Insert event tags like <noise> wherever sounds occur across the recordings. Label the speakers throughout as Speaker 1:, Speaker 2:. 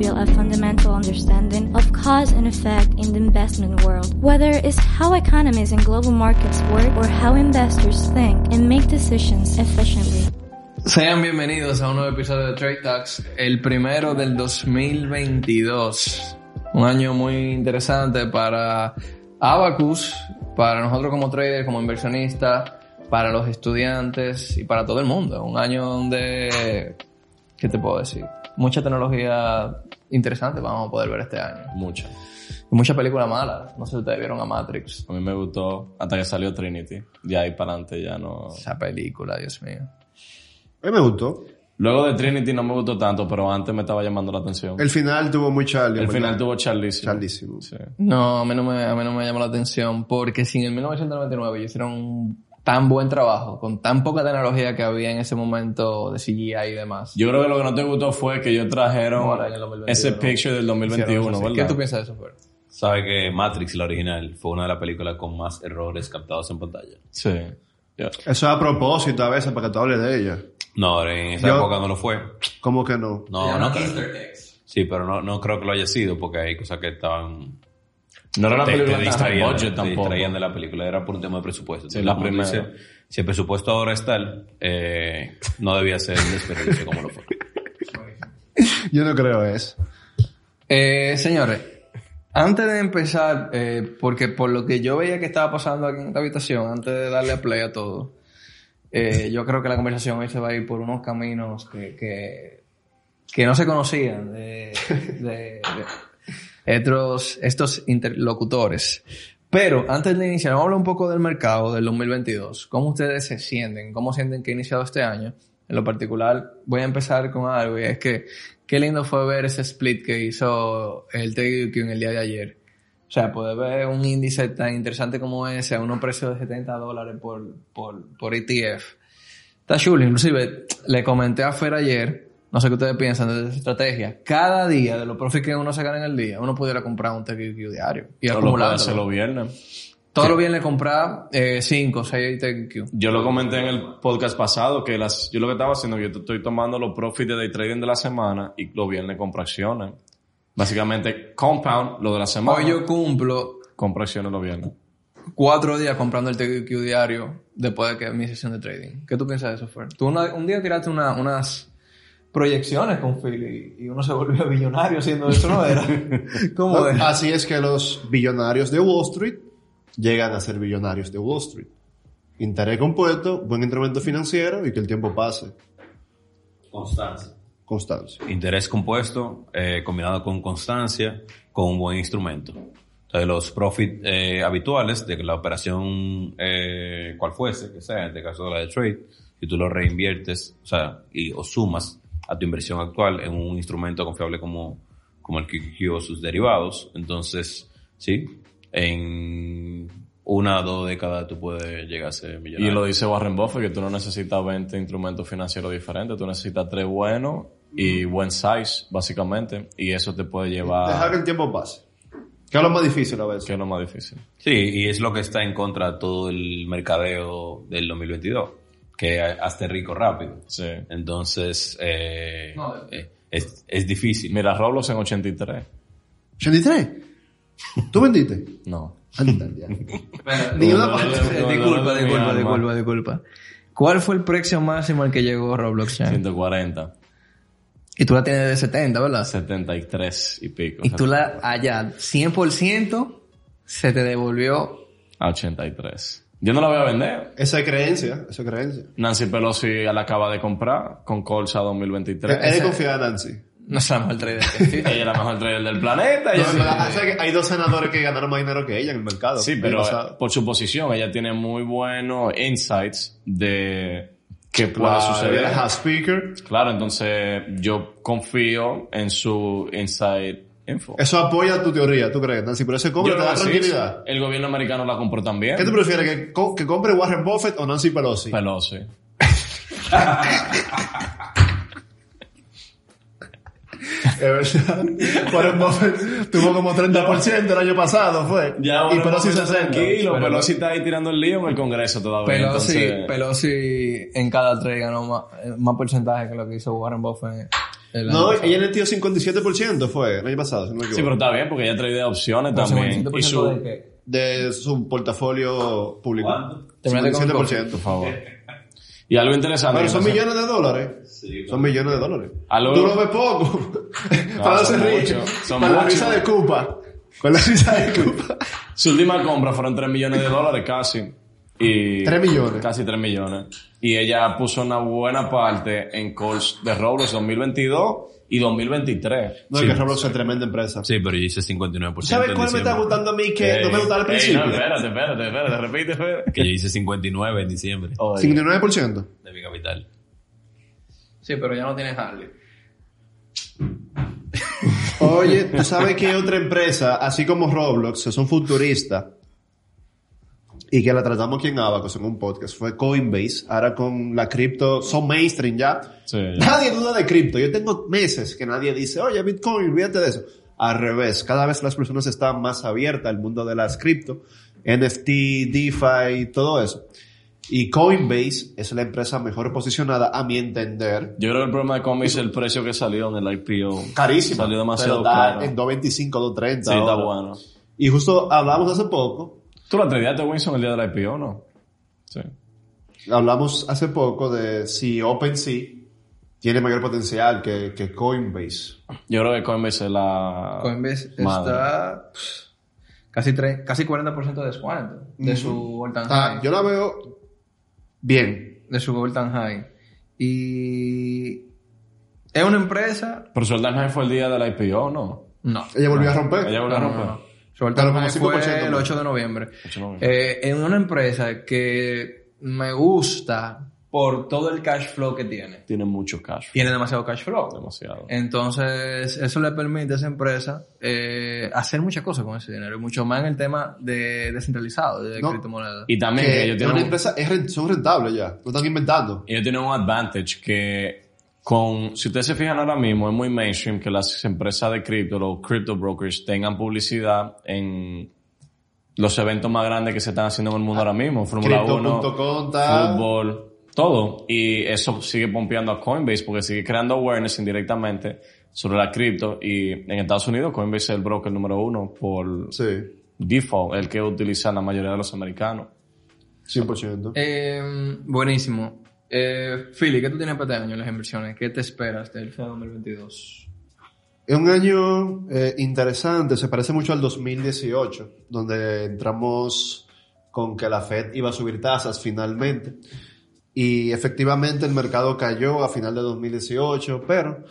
Speaker 1: Build a fundamental understanding of cause and effect in the investment world, whether it's how economies and global markets work or how investors think and make decisions efficiently.
Speaker 2: Sean bienvenidos a un nuevo episodio de Trade Talks, el primero del 2022. Un año muy interesante para Abacus, para nosotros como traders, como inversionistas, para los estudiantes y para todo el mundo. Un año donde, ¿qué te puedo decir? Mucha tecnología interesante vamos a poder ver este año.
Speaker 3: Mucho.
Speaker 2: Y muchas películas malas. No sé si ustedes vieron a Matrix.
Speaker 3: A mí me gustó hasta que salió Trinity. De ahí para adelante ya no...
Speaker 2: Esa película, Dios mío.
Speaker 4: A mí me gustó.
Speaker 3: Luego de Trinity no me gustó tanto, pero antes me estaba llamando la atención.
Speaker 4: El final tuvo muy Charlie.
Speaker 3: El final tuvo charlísimo.
Speaker 4: Charlísimo.
Speaker 3: Sí.
Speaker 2: No, a mí no me, a mí no me llamó la atención porque si en el 1999 ellos hicieron un tan buen trabajo, con tan poca tecnología que había en ese momento de CGI y demás.
Speaker 3: Yo creo que lo que no te gustó fue que ellos trajeron
Speaker 2: Ahora en el 2021,
Speaker 3: ese picture del 2021,
Speaker 2: Hicieron eso, sí.
Speaker 3: ¿verdad?
Speaker 2: ¿Qué tú piensas de eso, Fer?
Speaker 5: Sabe que Matrix, la original, fue una de las películas con más errores captados en pantalla.
Speaker 3: Sí.
Speaker 4: Eso es a propósito a veces para que tú hables de ella.
Speaker 5: No, en esa
Speaker 4: Yo-
Speaker 5: época no lo fue.
Speaker 4: ¿Cómo que no?
Speaker 5: No, no. Sí, pero no, no creo que lo haya sido porque hay cosas que estaban...
Speaker 3: No era una
Speaker 5: te,
Speaker 3: película
Speaker 5: te
Speaker 3: tan high
Speaker 5: distraían,
Speaker 3: budget
Speaker 5: te
Speaker 3: tampoco.
Speaker 5: distraían de la película. Era por un tema de presupuesto.
Speaker 3: Sí, la primera.
Speaker 5: si el presupuesto ahora es tal, eh, no debía ser un desperdicio como lo fue. <laughs>
Speaker 4: Yo no creo eso.
Speaker 2: Eh, señores, antes de empezar, eh, porque por lo que yo veía que estaba pasando aquí en esta habitación, antes de darle a play a todo, eh, yo creo que la conversación hoy se va a ir por unos caminos que, que, que no se conocían de, de- de estos, estos interlocutores. Pero antes de iniciar, vamos a hablar un poco del mercado del 2022. ¿Cómo ustedes se sienten? ¿Cómo sienten que ha iniciado este año? En lo particular, voy a empezar con algo y es que qué lindo fue ver ese split que hizo el TQQ en el día de ayer. O sea, poder ver un índice tan interesante como ese a unos precios de 70 dólares por, por, por ETF. Está chulo. Inclusive, le comenté a Fer ayer, no sé qué ustedes piensan de esa estrategia. Cada día de los profits que uno se gana en el día, uno pudiera comprar un TQQ diario. Y
Speaker 3: lo puede
Speaker 2: acumularlo.
Speaker 3: hacer los viernes.
Speaker 2: Todos los viernes comprar 5 o 6 TQQ.
Speaker 3: Yo lo comenté en el podcast pasado que las, yo lo que estaba haciendo, yo estoy tomando los profits de day trading de la semana y los viernes compro acciones. Básicamente, compound lo de la semana.
Speaker 2: Hoy yo cumplo
Speaker 3: compro acciones los viernes.
Speaker 2: cuatro días comprando el TQQ diario después de que mi sesión de trading. ¿Qué tú piensas de eso, Fer? Tú una- un día tiraste una- unas proyecciones con Phil y, y uno se volvió billonario haciendo eso, ¿no era? <laughs> ¿Cómo
Speaker 4: No,
Speaker 2: es?
Speaker 4: Así es que los billonarios de Wall Street llegan a ser billonarios de Wall Street. Interés compuesto, buen instrumento financiero y que el tiempo pase.
Speaker 5: Constancia.
Speaker 4: Constancia.
Speaker 5: Interés compuesto eh, combinado con constancia, con un buen instrumento. Entonces, los profits eh, habituales de que la operación, eh, cual fuese, que sea, en este caso la de trade, si tú lo reinviertes, o sea, y, o sumas a tu inversión actual en un instrumento confiable como, como el QQQ o sus derivados, entonces, sí, en una o dos décadas tú puedes llegar a ser
Speaker 3: Y
Speaker 5: millonario.
Speaker 3: lo dice Warren Buffett que tú no necesitas 20 instrumentos financieros diferentes, tú necesitas tres buenos y buen size, básicamente, y eso te puede llevar,
Speaker 4: Dejar que el tiempo pase. Que es lo más difícil a veces.
Speaker 3: que es lo más difícil.
Speaker 5: Sí, y es lo que está en contra de todo el mercadeo del 2022, que hazte rico rápido.
Speaker 3: Sí.
Speaker 5: Entonces, eh,
Speaker 2: No,
Speaker 5: eh, es, es difícil.
Speaker 3: Mira, Roblox en 83.
Speaker 4: ¿83? ¿Tú vendiste?
Speaker 3: No.
Speaker 4: Ya. <laughs> Ni una
Speaker 3: No,
Speaker 4: parte.
Speaker 2: disculpa, disculpa, disculpa, disculpa. ¿Cuál fue el precio máximo al que llegó Roblox Chan?
Speaker 3: 140.
Speaker 2: Y tú la tienes de 70, ¿verdad?
Speaker 3: 73 y pico.
Speaker 2: Y tú la allá 100% se te devolvió.
Speaker 3: A 83. Yo no la voy a vender.
Speaker 4: Esa es creencia, esa es creencia.
Speaker 3: Nancy Pelosi la acaba de comprar con Colsa 2023.
Speaker 4: Es de confiar en Nancy.
Speaker 2: No es la mejor trader que <laughs> existe.
Speaker 3: Ella es la mejor trader del planeta. ella
Speaker 4: No,
Speaker 3: sí-
Speaker 4: pero, o sea que hay dos senadores que ganaron más dinero que ella en el mercado.
Speaker 3: Sí, pero por su posición, ella tiene muy buenos insights de qué puede suceder.
Speaker 4: Speaker.
Speaker 3: Claro, entonces yo confío en su inside info.
Speaker 4: Eso apoya tu teoría, ¿tú crees, Nancy? Pero ese compra te da tranquilidad.
Speaker 3: El gobierno americano la compró también.
Speaker 4: ¿Qué tú prefieres? ¿Que, co- que compre Warren Buffett o Nancy Pelosi?
Speaker 3: Pelosi. <laughs>
Speaker 4: Es verdad. Warren Buffett tuvo como 30% el año pasado, fue.
Speaker 3: Ya,
Speaker 4: y Pelosi 60.
Speaker 3: tranquilo.
Speaker 2: Pero-
Speaker 3: Pelosi está ahí tirando el lío en el Congreso todavía.
Speaker 2: Pelosi,
Speaker 3: entonces-
Speaker 2: Pelosi en cada trade ganó más, eh, más porcentaje que lo que hizo Warren Buffett. El
Speaker 4: No, ella le dio 57% fue el año pasado, si no me
Speaker 3: Sí, pero está bien porque ella trae de opciones
Speaker 2: Pero
Speaker 3: también.
Speaker 2: 57%
Speaker 3: Y su...
Speaker 2: de qué?
Speaker 4: De su portafolio público.
Speaker 2: El
Speaker 4: 57%.
Speaker 3: Por favor. Y algo interesante.
Speaker 4: Pero son
Speaker 3: no
Speaker 4: millones de dólares.
Speaker 5: Sí,
Speaker 4: Son millones de dólares.
Speaker 3: Algo-
Speaker 4: Tú lo ves poco. <laughs> Para
Speaker 3: son
Speaker 4: rico.
Speaker 3: son
Speaker 4: Con la
Speaker 3: muchos.
Speaker 4: risa de Cupa. Con la risa de <laughs> Cupa.
Speaker 3: Su última compra fueron 3 millones de dólares casi. Y
Speaker 4: 3 millones.
Speaker 3: Casi 3 millones. Y ella puso una buena parte en calls de Roblox 2022 y 2023.
Speaker 4: No, es que Roblox es tremenda empresa.
Speaker 5: Sí, pero yo hice 59%.
Speaker 4: ¿Sabes cuál me está gustando a mí que
Speaker 3: Ey,
Speaker 4: no me gustaba al
Speaker 3: ey,
Speaker 4: principio?
Speaker 3: no, espérate, espérate, espérate, repite, espérate.
Speaker 5: Que yo hice 59 en diciembre.
Speaker 3: Oye,
Speaker 4: 59%.
Speaker 5: De mi capital.
Speaker 2: Sí, pero ya no tienes Harley.
Speaker 4: Oye, ¿tú sabes que otra empresa, así como Roblox, que son futuristas, y que la tratamos aquí en Abacos en un podcast, fue Coinbase, ahora con la cripto, son mainstream ya.
Speaker 3: Sí, ya.
Speaker 4: Nadie duda de cripto. Yo tengo meses que nadie dice, oye, Bitcoin, olvídate de eso. Al revés, cada vez las personas están más abiertas al mundo de las cripto, NFT, DeFi, todo eso. Y Coinbase es la empresa mejor posicionada, a mi entender.
Speaker 3: Yo creo que el problema de Coinbase es el precio que salió en el IPO.
Speaker 4: Carísimo.
Speaker 3: Salió demasiado
Speaker 4: pero está
Speaker 3: caro.
Speaker 4: en 2.25, 2.30.
Speaker 3: Sí, está
Speaker 4: ahora.
Speaker 3: bueno.
Speaker 4: Y justo hablamos hace poco,
Speaker 3: ¿Tú la tradeaste, Winston, el día del IPO no? Sí.
Speaker 4: hablamos hace poco de si OpenSea tiene mayor potencial que, que Coinbase.
Speaker 3: Yo creo que Coinbase es la...
Speaker 2: Coinbase
Speaker 3: madre.
Speaker 2: está pff, casi, tre- casi 40% de descuento de su all time
Speaker 4: Ah,
Speaker 2: high.
Speaker 4: yo la veo bien.
Speaker 2: De su all time high. Y es una empresa...
Speaker 3: Pero su High fue el día del IPO, ¿no?
Speaker 2: No.
Speaker 4: Ella volvió a romper.
Speaker 3: Ella volvió a
Speaker 2: No,
Speaker 3: romper.
Speaker 2: no, no. Su all
Speaker 4: Pero
Speaker 2: time
Speaker 4: como
Speaker 2: high
Speaker 4: 5%
Speaker 2: fue el
Speaker 4: más.
Speaker 2: 8 de noviembre.
Speaker 3: 8 de noviembre.
Speaker 2: Eh, en una empresa que me gusta por todo el cash flow que tiene.
Speaker 3: Tiene mucho cash.
Speaker 2: Tiene demasiado cash flow.
Speaker 3: Demasiado.
Speaker 2: Entonces, eso le permite a esa empresa eh, hacer muchas cosas con ese dinero. Y mucho más en el tema de descentralizado, de
Speaker 4: No.
Speaker 2: criptomonedas.
Speaker 3: Y también que ellos tienen,
Speaker 4: una
Speaker 3: un,
Speaker 4: empresa, es son rentables ya. No están inventando.
Speaker 3: ellos tienen un advantage que con, si ustedes se fijan ahora mismo, es muy mainstream que las empresas de cripto, los crypto brokers, tengan publicidad en los eventos más grandes que se están haciendo en el mundo ahora mismo. Fórmula 1,
Speaker 4: Crypto.com está-
Speaker 3: fútbol, todo. Y eso sigue pompeando a Coinbase porque sigue creando awareness indirectamente sobre la cripto. Y en Estados Unidos Coinbase es el broker número uno por
Speaker 4: Sí,
Speaker 3: default, el que utilizan la mayoría de los americanos.
Speaker 4: 100%.
Speaker 2: Eh, buenísimo. Eh, Philly, ¿qué tú tienes para este año en las inversiones? ¿Qué te esperas del FED 2022?
Speaker 4: Es un año eh, interesante, se parece mucho al 2018, donde entramos con que la Fed iba a subir tasas finalmente. Y efectivamente el mercado cayó a final de 2018, pero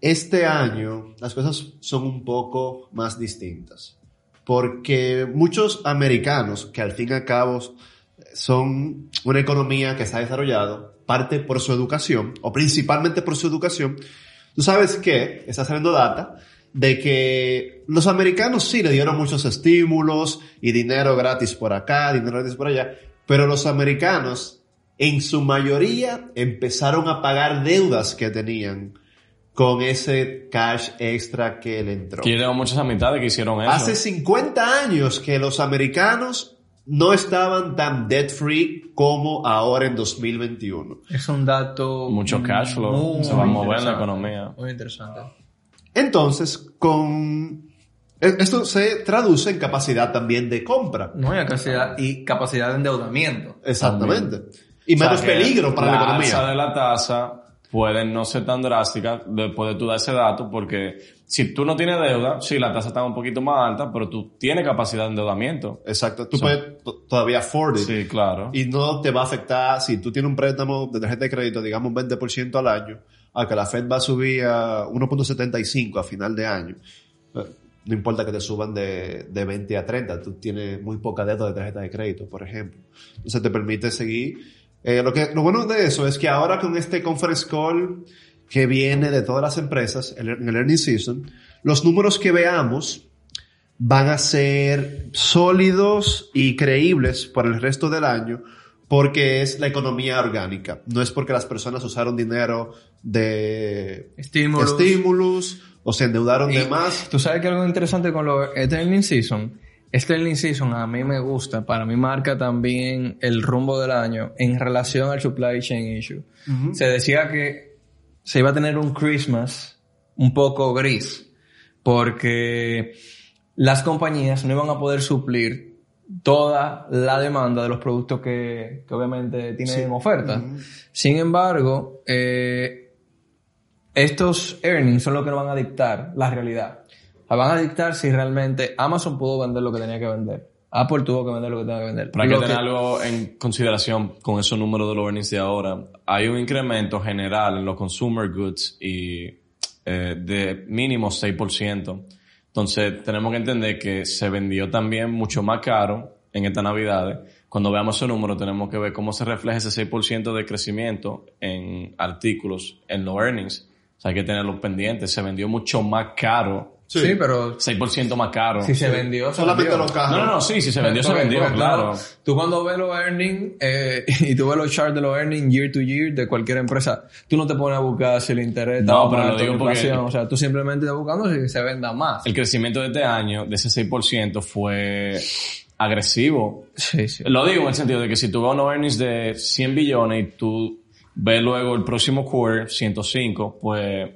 Speaker 4: este año las cosas son un poco más distintas. Porque muchos americanos, que al fin y al cabo son una economía que se ha desarrollado, parte por su educación, o principalmente por su educación, Tú sabes que está saliendo data de que los americanos sí le dieron muchos estímulos y dinero gratis por acá, dinero gratis por allá, pero los americanos en su mayoría empezaron a pagar deudas que tenían con ese cash extra que le entró.
Speaker 3: Tengo muchas amistades que hicieron eso.
Speaker 4: Hace 50 años que los americanos no estaban tan debt free como ahora en 2021.
Speaker 2: Es un dato...
Speaker 3: Mucho cash flow,
Speaker 2: muy
Speaker 3: se va a mover la
Speaker 2: interesante.
Speaker 3: economía.
Speaker 2: Muy interesante.
Speaker 4: Entonces, con e- esto se traduce en capacidad también de compra.
Speaker 2: No hay capacidad y capacidad de endeudamiento.
Speaker 4: Exactamente. Y
Speaker 3: O sea,
Speaker 4: menos peligro para la, economía.
Speaker 3: de la tasa pueden no ser tan drásticas después de tú dar ese dato, porque si tú no tienes deuda, sí, la tasa está un poquito más alta, pero tú tienes capacidad de endeudamiento.
Speaker 4: Exacto. Tú puedes to- todavía afford it.
Speaker 3: Sí, claro.
Speaker 4: Y no te va a afectar si tú tienes un préstamo de tarjeta de crédito, digamos un 20% al año, a que la Fed va a subir a 1.75 a final de año. Eh, No importa que te suban de, de 20 a 30, tú tienes muy poca deuda de tarjeta de crédito, por ejemplo. Entonces te permite seguir. Eh, lo, que, lo bueno de eso es que ahora con este conference call que viene de todas las empresas en el earning season, los números que veamos van a ser sólidos y creíbles por el resto del año porque es la economía orgánica. No es porque las personas usaron dinero de
Speaker 2: Estímulos.
Speaker 4: estímulos o se endeudaron
Speaker 2: Y
Speaker 4: de más.
Speaker 2: Tú sabes que algo interesante con lo este earning season, este earning season a mí me gusta, para mí marca también el rumbo del año en relación al supply chain issue. Se decía que se iba a tener un Christmas un poco gris, porque las compañías no iban a poder suplir toda la demanda de los productos que, que obviamente tienen en oferta. Sin embargo, eh, estos earnings son los que nos van a dictar la realidad. La van a dictar si realmente Amazon pudo vender lo que tenía que vender. Apple tuvo que vender lo que tenía que vender.
Speaker 3: Hay que tener algo en consideración con esos números de los earnings de ahora. Hay un incremento general en los consumer goods y eh, de mínimo 6%. Entonces tenemos que entender que se vendió también mucho más caro en esta Navidad. Cuando veamos esos números tenemos que ver cómo se refleja ese 6% de crecimiento en artículos, en los earnings. O sea, hay que tenerlos pendientes. Se vendió mucho más caro.
Speaker 2: Sí, pero
Speaker 3: 6% más caro.
Speaker 2: si se vendió, se
Speaker 4: Solamente
Speaker 2: vendió.
Speaker 4: los carros.
Speaker 3: No, no, no, sí, si se vendió, se vendió,
Speaker 2: porque
Speaker 3: claro.
Speaker 2: tú- Tú cuando ves los earnings eh, <laughs> y tú ves los charts de los earnings year to year de cualquier empresa, tú no te pones a buscar si el interés está
Speaker 3: No, pero lo digo
Speaker 2: la
Speaker 3: porque-
Speaker 2: inflación. O sea, tú simplemente estás buscando si se venda más.
Speaker 3: El crecimiento de este año, de ese 6%, fue agresivo.
Speaker 2: Sí, sí.
Speaker 3: Lo digo en el sentido de que si tú ves unos earnings de 100 billones y tú ves luego el próximo quarter, 105, pues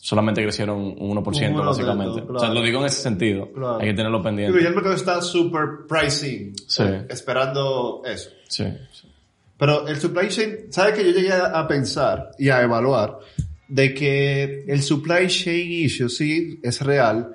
Speaker 3: solamente crecieron un 1%,
Speaker 4: Un 1%,
Speaker 3: básicamente. O sea,
Speaker 4: claro.
Speaker 3: lo digo en ese sentido.
Speaker 4: Claro.
Speaker 3: Hay que tenerlo pendiente.
Speaker 4: ya el mercado está super pricing,
Speaker 3: Sí.
Speaker 4: eh, esperando eso.
Speaker 3: Sí.
Speaker 4: Pero el supply chain, ¿sabes que yo llegué a pensar y a evaluar de que el supply chain issue sí es real,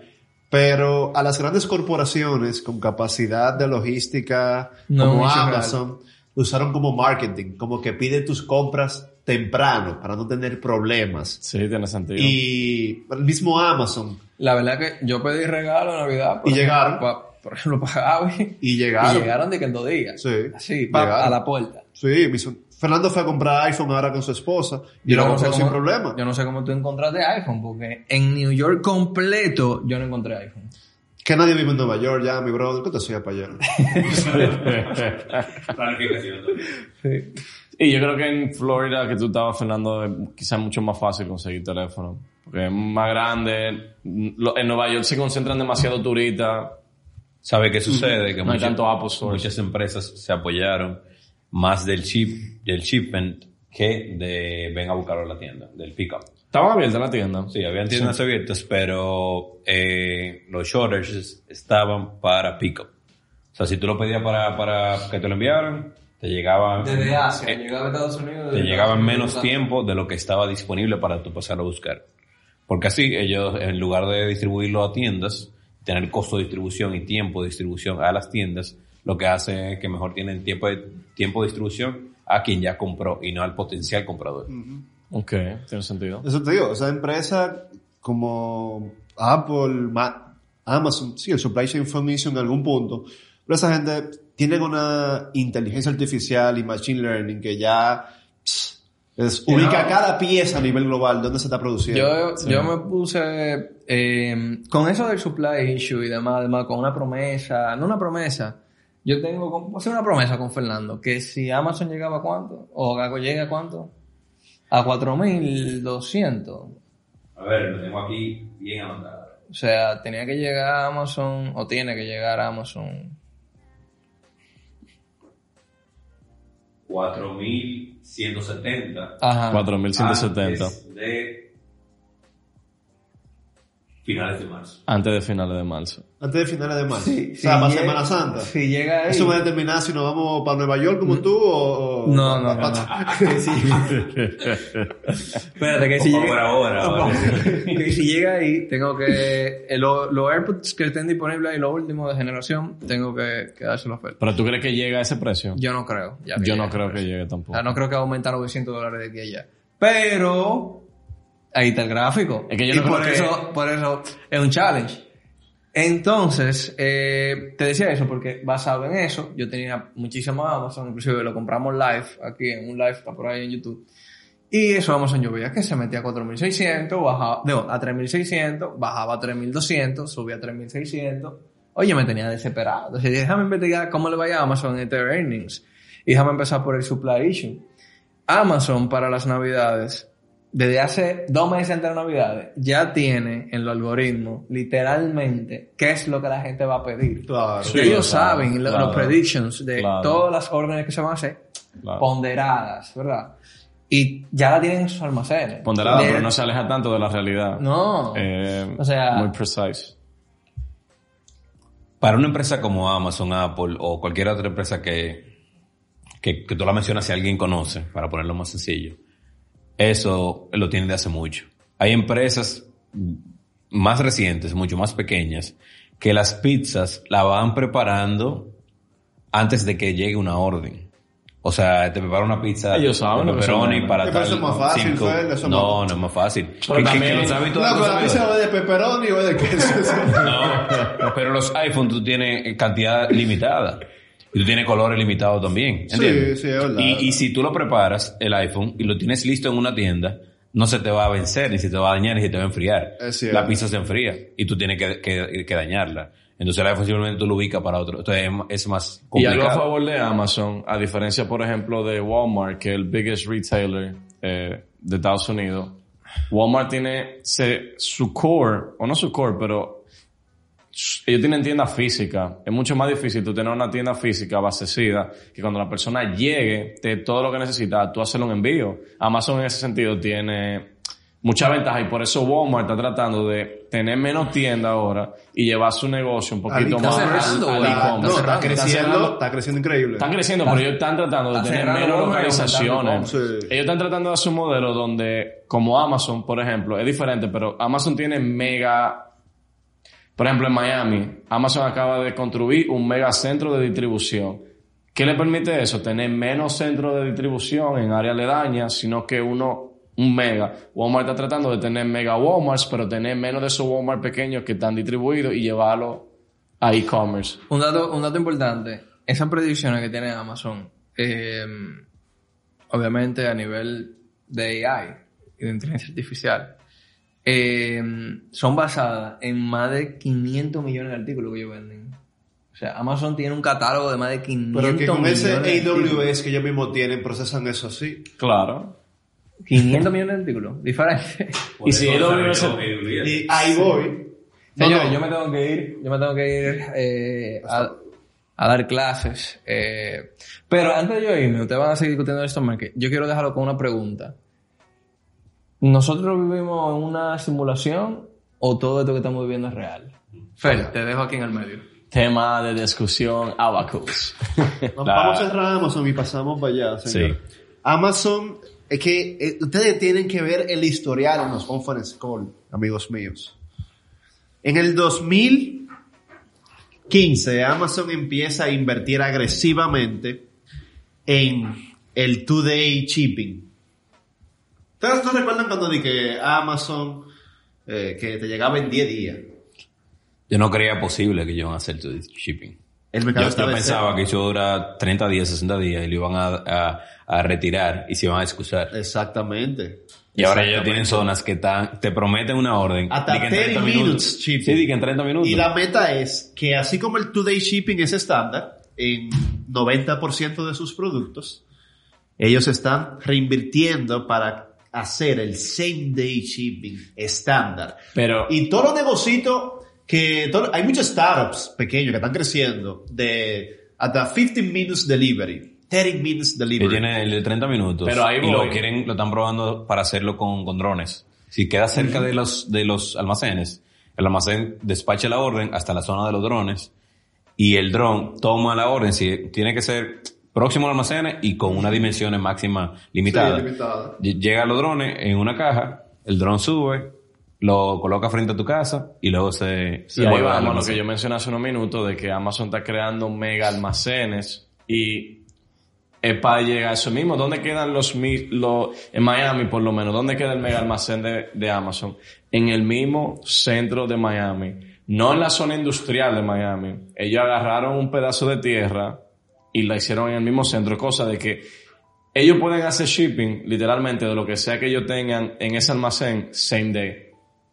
Speaker 4: pero a las grandes corporaciones con capacidad de logística
Speaker 2: No,
Speaker 4: como Amazon lo usaron como marketing, como que pide tus compras temprano para no tener problemas.
Speaker 3: Sí, tiene sentido.
Speaker 4: Y el mismo Amazon
Speaker 2: La verdad que yo pedí regalo de Navidad.
Speaker 4: Y
Speaker 2: ejemplo,
Speaker 4: llegaron.
Speaker 2: pa- por ejemplo, para Gaby.
Speaker 4: y llegaron.
Speaker 2: Y llegaron de que en dos días.
Speaker 4: Sí.
Speaker 2: Así, pa- a la puerta.
Speaker 4: Sí, mi son- Fernando fue a comprar iPhone ahora con su esposa y
Speaker 2: Yo
Speaker 4: lo
Speaker 2: no sé
Speaker 4: compró sin problema.
Speaker 2: Yo no sé cómo tú encontraste iPhone, porque en New York completo yo no encontré iPhone.
Speaker 4: Que nadie vive en Nueva York ya, mi brother. ¿Qué te hacía para allá? <laughs> <laughs>
Speaker 5: Planificación.
Speaker 3: Y yo creo que en Florida, que tú estabas, Fernando, es quizás mucho más fácil conseguir teléfono. Porque es más grande. En Nueva York se concentran demasiado turistas.
Speaker 5: ¿Sabe qué sucede? Que
Speaker 3: No hay
Speaker 5: muchas-
Speaker 3: tanto Apple Store.
Speaker 5: muchas empresas se apoyaron más del chip, del shipment que de ven a buscarlo a la tienda, del pickup.
Speaker 3: Estaban abiertas la tienda.
Speaker 5: Sí, habían tiendas abiertas, pero eh, los shortages estaban para pickup. O sea, si tú lo pedías para, para que te lo enviaran, te llegaba,
Speaker 2: Desde Asia,
Speaker 5: eh,
Speaker 2: llegaba a Estados Unidos.
Speaker 5: te llegaba en menos
Speaker 2: Unidos.
Speaker 5: tiempo de lo que estaba disponible para tú pasar a buscar. Porque así ellos, en lugar de distribuirlo a tiendas, tener costo de distribución y tiempo de distribución a las tiendas, lo que hace es que mejor tienen tiempo de, tiempo de distribución a quien ya compró y no al potencial comprador.
Speaker 3: Ok, tiene sentido.
Speaker 4: Eso te digo, o sea, empresas como Apple, Ma- Amazon, sí, el supply chain fue en algún punto, pero esa gente tienen una inteligencia artificial y machine learning que ya pss, es, ubica cada pieza a nivel global donde se está produciendo.
Speaker 2: Yo, yo me puse eh, con eso del supply issue y demás, además con una promesa, no una promesa. Yo tengo, con- voy a hacer una promesa con Fernando, que si Amazon llegaba a cuánto, o Gago llega a cuánto, a 4.200.
Speaker 5: A ver, lo tengo aquí bien anotado.
Speaker 2: O sea, tenía que llegar a Amazon, o tiene que llegar a Amazon.
Speaker 5: 4.170.
Speaker 2: Ajá.
Speaker 3: 4.170.
Speaker 5: Antes de Finales de marzo.
Speaker 3: Antes de finales de marzo.
Speaker 4: Antes de finales de marzo.
Speaker 2: Sí,
Speaker 4: o sea,
Speaker 2: si
Speaker 4: para
Speaker 2: llega-
Speaker 4: Semana Santa.
Speaker 2: Si llega ahí...
Speaker 4: Eso va a determinar si nos vamos para Nueva York como tú o... o-
Speaker 2: No, no, no. <laughs> <laughs> Espérate, que si
Speaker 5: Por
Speaker 2: llega...
Speaker 5: ahora, <laughs>
Speaker 2: que si llega ahí, tengo que... eh, lo- Los AirPods que estén disponibles ahí, los últimos de generación, tengo que, que dárselo oferta.
Speaker 3: Pero tú crees que llega a ese precio?
Speaker 2: Yo no creo. ya
Speaker 3: Yo no creo que llegue
Speaker 2: O
Speaker 3: tampoco.
Speaker 2: sea, no creo que va a aumentar 900 dólares de aquí a allá. Pero... Ahí está el gráfico.
Speaker 3: Es que yo no
Speaker 2: por
Speaker 3: que-
Speaker 2: eso, por eso es un challenge. Entonces, eh, te decía eso porque basado en eso, yo tenía muchísimo Amazon, inclusive lo compramos live, aquí en un live, está por ahí en YouTube. Y eso Amazon yo veía que se metía a 4600, bajaba, no, a 3600, bajaba a 3200, subía a 3600. Oye, me tenía desesperado. Entonces déjame investigar cómo le vaya a Amazon en este earnings. Y déjame empezar por el supply issue. Amazon para las navidades, desde hace dos meses antes de navidades, ya tiene en los algoritmos, literalmente, qué es lo que la gente va a pedir.
Speaker 4: Claro.
Speaker 3: Sí,
Speaker 2: Ellos
Speaker 3: claro,
Speaker 2: saben
Speaker 3: claro.
Speaker 2: los predictions de todas las órdenes que se van a hacer, ponderadas, ¿verdad? Y ya la tienen en sus almacenes.
Speaker 3: Ponderada,
Speaker 2: De-
Speaker 3: pero no se aleja tanto de la realidad.
Speaker 2: No.
Speaker 3: Eh,
Speaker 2: O sea-
Speaker 3: Muy precise.
Speaker 5: Para una empresa como Amazon, Apple o cualquier otra empresa que, que, que tú la mencionas si alguien conoce, para ponerlo más sencillo, eso lo tienen de hace mucho. Hay empresas más recientes, mucho más pequeñas, que las pizzas la van preparando antes de que llegue una orden. O sea, te prepara una pizza
Speaker 3: Ellos saben
Speaker 5: de pepperoni para tal
Speaker 4: eso es más fácil,
Speaker 5: cinco-
Speaker 4: eso
Speaker 5: No,
Speaker 4: más-
Speaker 5: no es más fácil.
Speaker 3: Pero
Speaker 5: que-
Speaker 3: también-
Speaker 5: sabe toda
Speaker 4: No,
Speaker 5: la
Speaker 4: pero la pizza es de pepperoni o de queso. <laughs>
Speaker 5: no, pero los iPhone tú tienes cantidad limitada. Y tú tienes colores limitados también.
Speaker 4: Sí,
Speaker 5: ¿entiendes?
Speaker 4: sí, es verdad.
Speaker 5: Y, y si tú lo preparas, el iPhone, y lo tienes listo en una tienda, no se te va a vencer, ni se te va a dañar, ni se te va a enfriar.
Speaker 4: Es cierto.
Speaker 5: La pizza se enfría y tú tienes que, que- que dañarla. Entonces el iPhone simplemente tú lo ubicas para otro. Entonces es, es más
Speaker 3: Y
Speaker 5: complicado.
Speaker 3: algo a favor de Amazon, a diferencia, por ejemplo, de Walmart, que es el biggest retailer eh, de Estados Unidos. Walmart tiene se- su core, o no su core, pero ellos tienen tienda física. Es mucho más difícil tú tener una tienda física abastecida que cuando la persona llegue, te todo lo que necesita, tú hacerle un envío. Amazon en ese sentido tiene mucha ventaja y por eso Walmart está tratando de tener menos tienda ahora y llevar su negocio un poquito
Speaker 4: Está
Speaker 3: más
Speaker 2: cerrando,
Speaker 3: al, al
Speaker 2: güey.
Speaker 3: e-commerce.
Speaker 4: No, está
Speaker 2: cerrando, está
Speaker 4: creciendo, está creciendo increíble.
Speaker 3: Están creciendo, pero ellos están tratando de
Speaker 2: Está
Speaker 3: tener menos localizaciones.
Speaker 4: Sí.
Speaker 3: Ellos están tratando de hacer un modelo donde, como Amazon, por ejemplo, es diferente, pero Amazon tiene mega... Por ejemplo, en Miami, Amazon acaba de construir un mega centro de distribución. ¿Qué le permite eso? Tener menos centros de distribución en áreas aledañas, sino que uno, un mega. Walmart está tratando de tener mega Walmarts, pero tener menos de esos Walmart pequeños que están distribuidos y llevarlo a e-commerce.
Speaker 2: Un dato, un dato importante, esas predicciones que tiene Amazon, eh, obviamente a nivel de AI de inteligencia artificial, eh, son basadas en más de 500 millones de artículos que ellos venden. O sea, Amazon tiene un catálogo de más de 500
Speaker 4: Pero que con
Speaker 2: millones
Speaker 4: ese. AWS que ellos mismos tienen, procesan eso así.
Speaker 3: Claro.
Speaker 2: 500 millones de artículos, diferentes.
Speaker 3: Y si lo
Speaker 4: Y ahí voy. No,
Speaker 2: Señores,
Speaker 4: no.
Speaker 2: yo me tengo que ir, yo me tengo que ir eh, a, a dar clases. eh, pero antes de yo irme, ustedes van a seguir discutiendo esto, más que yo quiero dejarlo con una pregunta. ¿Nosotros vivimos en una simulación o todo esto que estamos viviendo es real? Fer, te dejo aquí en el medio.
Speaker 3: Tema de discusión, Abacus.
Speaker 4: Nos
Speaker 5: La- <laughs>
Speaker 4: vamos a cerrar Amazon y pasamos para allá, señor.
Speaker 5: Sí.
Speaker 4: Amazon, es que eh, ustedes tienen que ver el historial en los conference call, amigos míos. En el 2015, Amazon empieza a invertir agresivamente en el two-day shipping. ¿Ustedes no recuerdan cuando dije Amazon eh, que te llegaba en 10 días?
Speaker 5: Yo no creía posible que ellos iban a hacer todo shipping.
Speaker 4: El mercado
Speaker 5: Yo,
Speaker 4: estaba
Speaker 5: yo
Speaker 4: en
Speaker 5: pensaba
Speaker 4: cero.
Speaker 5: que eso dura 30 días, 60 días y lo iban a, a- a retirar y se iban a excusar.
Speaker 4: Exactamente.
Speaker 5: Y ahora ellos tienen zonas que están, te prometen una orden.
Speaker 4: Hasta
Speaker 5: di que en
Speaker 4: 30 minutes shipping.
Speaker 5: Sí, en 30 minutos.
Speaker 4: Y la meta es que así como el two-day shipping es estándar en 90% de sus productos, ellos están reinvirtiendo para hacer el same-day shipping estándar.
Speaker 3: Pero,
Speaker 4: Y todos los negocios que... todo- hay muchos startups pequeños que están creciendo de hasta 15 minutes delivery, 30 minutes
Speaker 5: que
Speaker 4: delivery.
Speaker 5: tiene el de 30 minutos.
Speaker 3: Pero ahí
Speaker 5: y lo quieren, lo están probando para hacerlo con, con drones. Si queda cerca de los, de los almacenes, el almacén despacha la orden hasta la zona de los drones y el dron toma la orden, si tiene que ser próximo al almacén y con unas dimensiones máximas limitadas.
Speaker 4: Sí, limitada.
Speaker 5: Ll- Llega los drones en una caja, el dron sube, lo coloca frente a tu casa y luego se, se
Speaker 3: Y ahí vamos a lo que yo mencioné hace unos minutos de que Amazon está creando mega almacenes y es para llegar a eso mismo. ¿Dónde quedan los, los en Miami por lo menos? ¿Dónde queda el mega almacén de, de Amazon? En el mismo centro de Miami. No en la zona industrial de Miami. Ellos agarraron un pedazo de tierra y la hicieron en el mismo centro. Cosa de que ellos pueden hacer shipping literalmente de lo que sea que ellos tengan en ese almacén same day.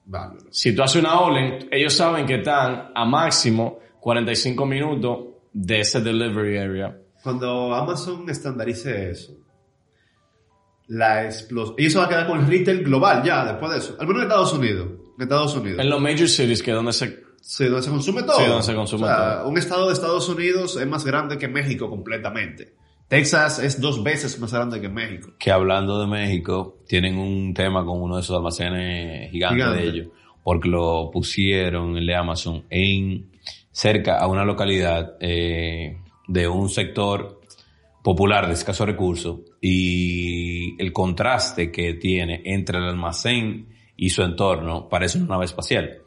Speaker 4: Bárbaro.
Speaker 3: Si tú haces una orden, ellos saben que están a máximo 45 minutos de ese delivery area.
Speaker 4: Cuando Amazon estandarice eso, la explosión. Y eso va a quedar con el retail global ya, después de eso. Al menos en Estados Unidos. En Estados Unidos.
Speaker 3: En los major cities, que es donde se...
Speaker 4: Sí, donde se consume todo.
Speaker 3: Sí, donde se consume
Speaker 4: O sea,
Speaker 3: todo.
Speaker 4: Un estado de Estados Unidos es más grande que México completamente. Texas es dos veces más grande que México.
Speaker 5: que hablando de México, tienen un tema con uno de esos almacenes gigantes
Speaker 4: Gigante.
Speaker 5: de ellos, porque lo pusieron, el de Amazon, en cerca a una localidad eh, de un sector popular de escasos recursos y el contraste que tiene entre el almacén y su entorno parece una nave espacial.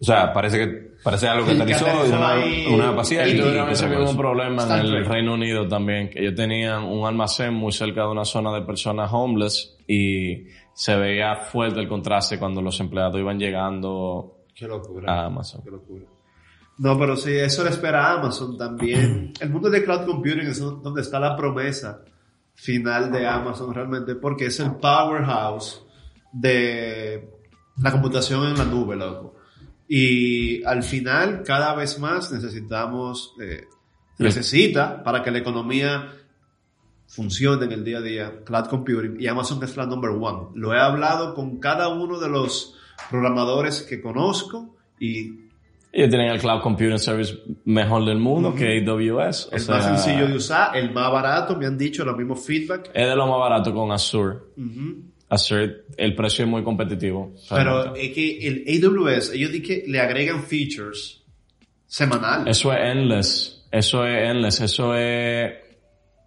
Speaker 5: O sea, parece que parece algo que aterrizó
Speaker 4: aterrizó
Speaker 5: una, una espacial.
Speaker 3: Y
Speaker 5: y-
Speaker 3: tuvieron
Speaker 5: y
Speaker 3: ese mismo problema en el. Reino Unido también, que ellos tenían un almacén muy cerca de una zona de personas homeless y se veía fuerte el contraste cuando los empleados iban llegando
Speaker 4: Qué locura.
Speaker 3: a Amazon.
Speaker 4: Qué locura. No, pero sí, eso le espera a Amazon también. <clears throat> El mundo de cloud computing es donde está la promesa final de Amazon realmente, porque es el powerhouse de la computación en la nube, loco. Y al final, cada vez más necesitamos, eh, necesita para que la economía funcione en el día a día, cloud computing, y Amazon es la number one. Lo he hablado con cada uno de los programadores que conozco y
Speaker 3: Ellos tienen el Cloud Computing Service mejor del mundo que AWS. O
Speaker 4: el
Speaker 3: sea,
Speaker 4: más sencillo de usar, el más barato, me han dicho, los mismos feedback.
Speaker 3: Es de lo más barato con Azure.
Speaker 4: Ujú.
Speaker 3: Azure, el precio es muy competitivo.
Speaker 4: Pero es que el AWS, ellos di que le agregan features semanal.
Speaker 3: Eso es endless. Eso es endless. Eso es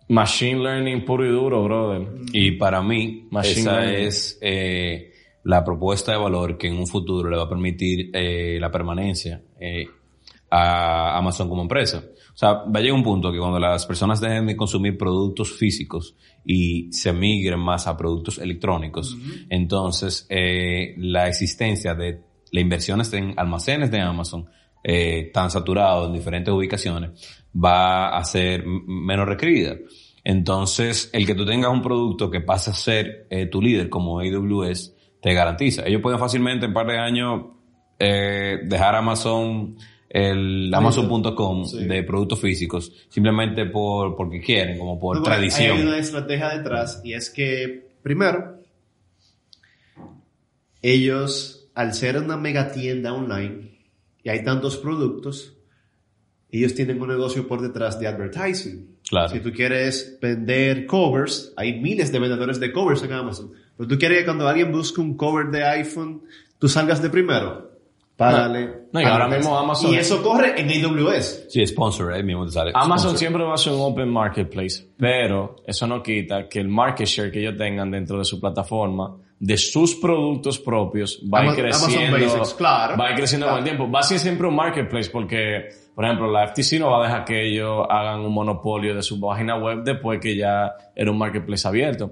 Speaker 3: machine learning puro y duro, brother.
Speaker 5: Y para mí,
Speaker 3: Machine
Speaker 5: esa
Speaker 3: learning.
Speaker 5: es eh, la propuesta de valor que en un futuro le va a permitir eh, la permanencia eh, a Amazon como empresa. O sea, va a llegar un punto que cuando las personas dejen de consumir productos físicos y se migren más a productos electrónicos, entonces eh, la existencia de las inversiones en almacenes de Amazon eh, tan saturados en diferentes ubicaciones va a ser menos requerida. Entonces, el que tú tengas un producto que pase a ser eh, tu líder como AWS, te garantiza. Ellos pueden fácilmente en un par de años eh, dejar Amazon, el Amazon.com
Speaker 4: Sí.
Speaker 5: de productos físicos, simplemente por porque quieren, como por
Speaker 4: No, bueno,
Speaker 5: tradición.
Speaker 4: Hay una estrategia detrás y es que, primero, ellos, al ser una mega tienda online y hay tantos productos, ellos tienen un negocio por detrás de advertising.
Speaker 5: Claro.
Speaker 4: Si tú quieres vender covers, hay miles de vendedores de covers en Amazon. Pero tú quieres que cuando alguien busque un cover de iPhone, tú salgas de primero.
Speaker 3: No, y ahora mismo Amazon-
Speaker 4: Y eso corre en AWS.
Speaker 5: Sí, sponsor, ahí mismo te sale.
Speaker 3: Amazon
Speaker 5: sponsor.
Speaker 3: siempre va a ser un open marketplace, pero eso no quita que el market share que ellos tengan dentro de su plataforma, de sus productos propios, va a ir
Speaker 4: Ama- Amazon
Speaker 3: creciendo,
Speaker 4: Basics, claro.
Speaker 3: va a ir creciendo con el tiempo. Va a ser siempre un marketplace porque, por ejemplo, la FTC no va a dejar que ellos hagan un monopolio de su página web después que ya era un marketplace abierto.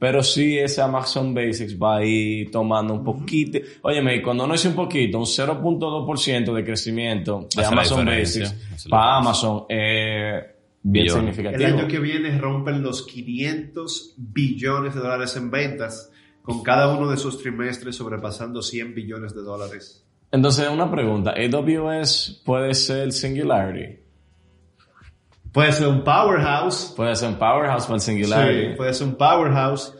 Speaker 3: Pero sí ese Amazon Basics va a ir tomando un poquito. Óyeme, cuando no es un poquito, un 0.2% de crecimiento de
Speaker 5: Hace
Speaker 3: Amazon Basics para. Amazon es bien
Speaker 5: Billones.
Speaker 4: El
Speaker 3: significativo.
Speaker 4: año que viene rompen los 500 billones de dólares en ventas, con cada uno de sus trimestres sobrepasando 100 billones de dólares.
Speaker 3: Entonces, una pregunta. ¿AWS puede ser Singularity?
Speaker 4: Puede ser un powerhouse.
Speaker 3: Puede ser un Powerhouse para el
Speaker 4: Sí,
Speaker 3: Singularity.
Speaker 4: puede ser un powerhouse.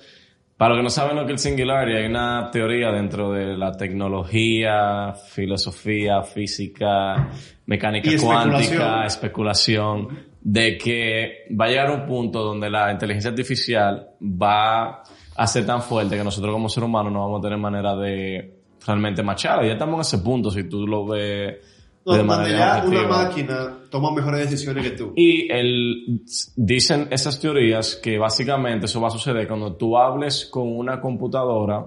Speaker 3: Para los que no saben lo que es el Singularity, hay una teoría dentro de la tecnología, filosofía, física, mecánica cuántica, especulación, de que va a llegar un punto donde la inteligencia artificial va a ser tan fuerte que nosotros como seres humanos no vamos a tener manera de realmente machada. Ya estamos en ese punto, si tú lo ves
Speaker 4: No,
Speaker 3: de
Speaker 4: donde
Speaker 3: manera
Speaker 4: ya una máquina toma mejores decisiones que tú.
Speaker 3: Y el, dicen esas teorías que básicamente eso va a suceder cuando tú hables con una computadora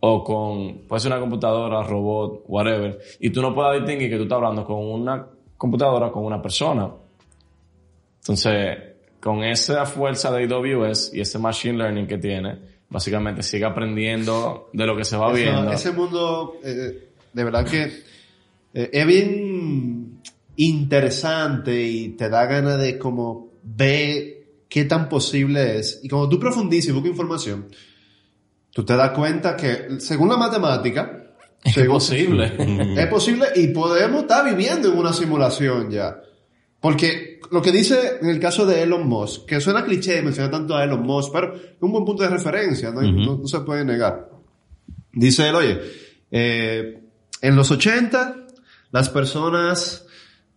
Speaker 3: o con, puede ser una computadora, robot, whatever, y tú no puedas distinguir que tú estás hablando con una computadora o con una persona. Entonces, con esa fuerza de AWS y ese machine learning que tiene, básicamente sigue aprendiendo de lo que se va
Speaker 4: Eso-
Speaker 3: viendo.
Speaker 4: ese mundo, eh, de verdad que eh, es bien interesante y te da ganas de como ver qué tan posible es. Y cuando tú profundizas y buscas información, tú te das cuenta que según la matemática,
Speaker 3: Es posible. <laughs>
Speaker 4: es posible y podemos estar viviendo en una simulación ya. Porque lo que dice en el caso de Elon Musk, que suena cliché mencionar tanto a Elon Musk, pero es un buen punto de referencia, no, no- no se puede negar. Dice él, oye, eh, en los 80 las personas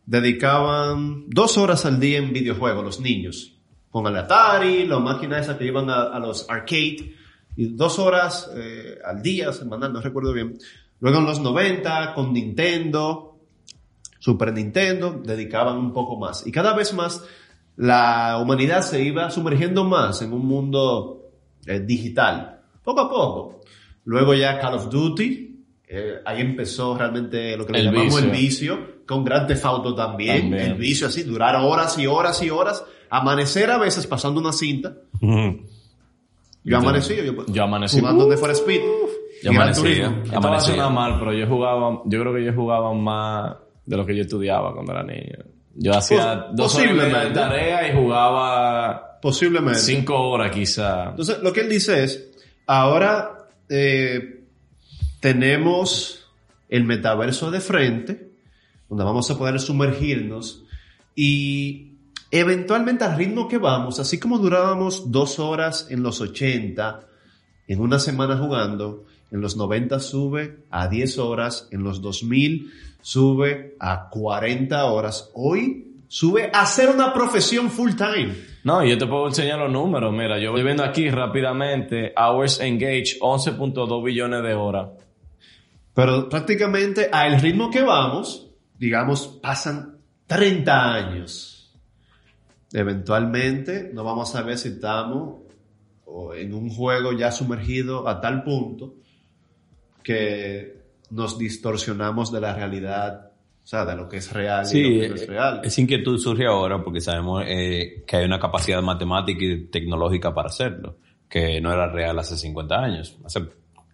Speaker 4: dedicaban dos horas al día en videojuegos, los niños, con el Atari, las máquinas esas que iban a, a los arcade, y dos horas eh, al día, semanal, no recuerdo bien. Luego en los 90, con Nintendo, Super Nintendo, dedicaban un poco más. Y cada vez más la humanidad se iba sumergiendo más en un mundo eh, digital, poco a poco. Luego ya Call of Duty, eh, ahí empezó realmente lo que le
Speaker 3: El
Speaker 4: llamamos el
Speaker 3: vicio.
Speaker 4: vicio, con Grand Theft Auto también,
Speaker 3: También.
Speaker 4: el vicio así, durar horas y horas y horas, amanecer a veces pasando una cinta.
Speaker 5: Ujú.
Speaker 4: Yo amanecí, yo,
Speaker 3: Yo amanecí.
Speaker 4: jugando Need for Speed,
Speaker 5: Yo
Speaker 4: Gran
Speaker 5: amanecí. ¿eh?
Speaker 3: Esto va a sonar
Speaker 5: Amanecía.
Speaker 3: mal, pero yo jugaba, yo creo que yo jugaba más de lo que yo estudiaba cuando era niño. Yo hacía
Speaker 4: Pos-
Speaker 3: dos horas de tarea y jugaba
Speaker 4: Posiblemente.
Speaker 3: cinco horas quizá.
Speaker 4: Entonces, lo que él dice es, ahora eh, tenemos el metaverso de frente, donde vamos a poder sumergirnos y eventualmente al ritmo que vamos, así como durábamos dos horas en los 80, en una semana jugando, en los 90 sube a 10 horas, en los 2000 sube a 40 horas, hoy sube a ser una profesión full time.
Speaker 3: No, yo te puedo enseñar los números. Mira, yo voy viendo aquí rápidamente, hours engaged, 11.2 billones de horas.
Speaker 4: Pero prácticamente al ritmo que vamos, digamos, pasan 30 años. Eventualmente no vamos a ver si estamos en un juego ya sumergido a tal punto que nos distorsionamos de la realidad, o sea, de lo que es real y
Speaker 5: Sí,
Speaker 4: lo que no es real.
Speaker 5: esa inquietud surge ahora porque sabemos eh, que hay una capacidad matemática y tecnológica para hacerlo, que no era real hace 50 años, hace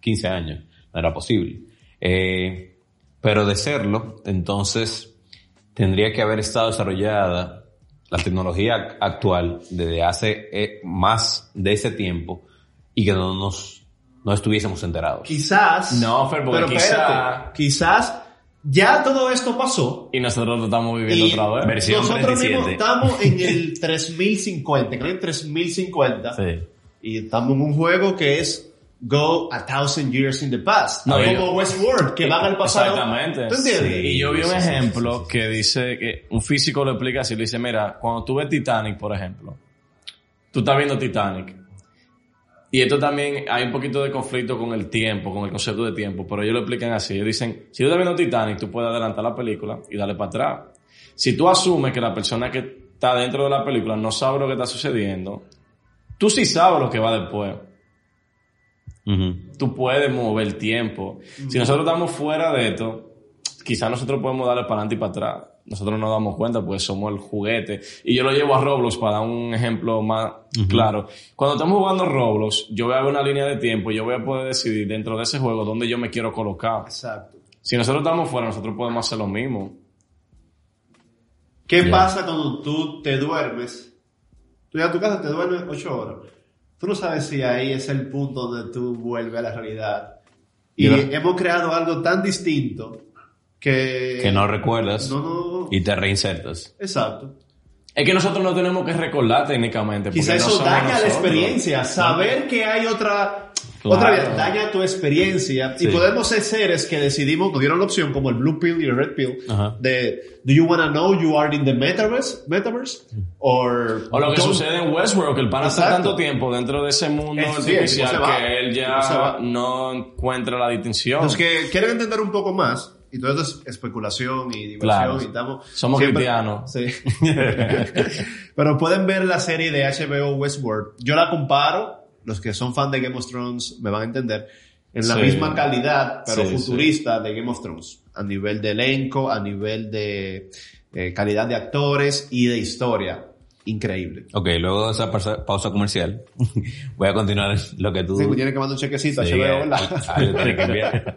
Speaker 5: 15 años, no era posible. Eh, pero de serlo, entonces tendría que haber estado desarrollada la tecnología actual desde hace eh, más de ese tiempo y que no nos no estuviésemos enterados.
Speaker 4: Quizás,
Speaker 3: No, Fer, porque
Speaker 4: pero espérate,
Speaker 3: quizá-
Speaker 4: quizás ya todo esto pasó
Speaker 3: Y nosotros lo estamos viviendo otra vez.
Speaker 5: Versión
Speaker 4: nosotros mismos
Speaker 5: 37.
Speaker 4: estamos en el 3050, creo en 3050.
Speaker 5: Sí.
Speaker 4: Y estamos en un juego que es Go a Thousand Years in the Past.
Speaker 3: No,
Speaker 4: como Westworld, que van al pasado.
Speaker 3: Exactamente.
Speaker 4: ¿Tú entiendes?
Speaker 5: Sí.
Speaker 3: Y yo vi un
Speaker 5: Sí, sí,
Speaker 3: ejemplo que dice que un físico lo explica así, le dice, mira, cuando tú ves Titanic, por ejemplo, tú estás viendo Titanic. Y esto también hay un poquito de conflicto con el tiempo, con el concepto de tiempo, pero ellos lo explican así. Ellos dicen, si tú estás viendo Titanic, tú puedes adelantar la película y darle para atrás. Si tú asumes que la persona que está dentro de la película no sabe lo que está sucediendo, tú sí sabes lo que va después Tú puedes mover el tiempo. Si nosotros estamos fuera de esto, quizás nosotros podemos darle para adelante y para atrás. Nosotros no nos damos cuenta porque somos el juguete. Y yo lo llevo a Roblox para dar un ejemplo más claro. Cuando estamos jugando Roblox, yo voy a ver una línea de tiempo y yo voy a poder decidir dentro de ese juego dónde yo me quiero colocar.
Speaker 4: Exacto.
Speaker 3: Si nosotros estamos fuera, nosotros podemos hacer lo mismo.
Speaker 4: ¿Qué pasa cuando tú te duermes? Tú ya a tu casa te duermes ocho horas. Tú no sabes si ahí es el punto donde tú vuelves a la realidad. Y
Speaker 5: Mira.
Speaker 4: hemos creado algo tan distinto que...
Speaker 5: Que no recuerdas
Speaker 4: No, no.
Speaker 5: y te reinsertas.
Speaker 4: Exacto.
Speaker 3: Es que nosotros no tenemos que recordar técnicamente. porque
Speaker 4: Quizá
Speaker 3: no
Speaker 4: eso
Speaker 3: somos
Speaker 4: daña la
Speaker 3: nosotros.
Speaker 4: experiencia. Saber que hay otra
Speaker 3: Claro.
Speaker 4: Otra vez, daña tu experiencia.
Speaker 5: Sí.
Speaker 4: Y podemos ser seres que decidimos, nos dieron la opción, como el Blue Pill y el Red Pill,
Speaker 5: Ajá.
Speaker 4: de, do you want to know you are in the metaverse? Metaverse? Or,
Speaker 3: O lo que sucede en Westworld, que el pana está tanto tiempo dentro de ese mundo
Speaker 4: Es- sí,
Speaker 3: artificial
Speaker 4: va.
Speaker 3: que él ya no encuentra la distinción.
Speaker 4: Los que quieren entender un poco más, y todo esto es especulación y diversión
Speaker 3: Claro.
Speaker 4: y estamos...
Speaker 3: Somos
Speaker 4: siempre-
Speaker 3: cristianos.
Speaker 4: Sí. <laughs> Pero pueden ver la serie de HBO Westworld. Yo la comparo, los que son fan de Game of Thrones me van a entender, en la
Speaker 3: Sí.
Speaker 4: misma calidad, pero
Speaker 3: Sí,
Speaker 4: futurista de Game of Thrones. A nivel de elenco, a nivel de eh, calidad de actores y de historia. Increíble.
Speaker 5: Ok, luego de esa pausa, pausa comercial, voy a continuar lo que tú...
Speaker 4: Sí, tiene que mandar un chequecito
Speaker 5: Sí,
Speaker 4: a HBO,
Speaker 5: eh,
Speaker 4: ¿verdad?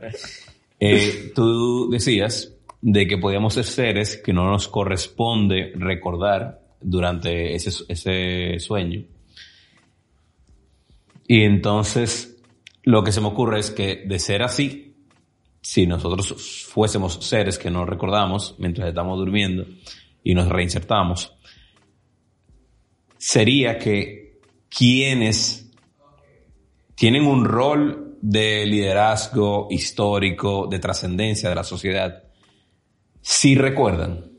Speaker 5: Eh, tú decías de que podíamos ser seres que no nos corresponde recordar durante ese, ese sueño. Y entonces lo que se me ocurre es que de ser así, si nosotros fuésemos seres que no recordamos mientras estamos durmiendo y nos reinsertamos, sería que quienes tienen un rol de liderazgo histórico, de trascendencia de la sociedad, sí recuerdan.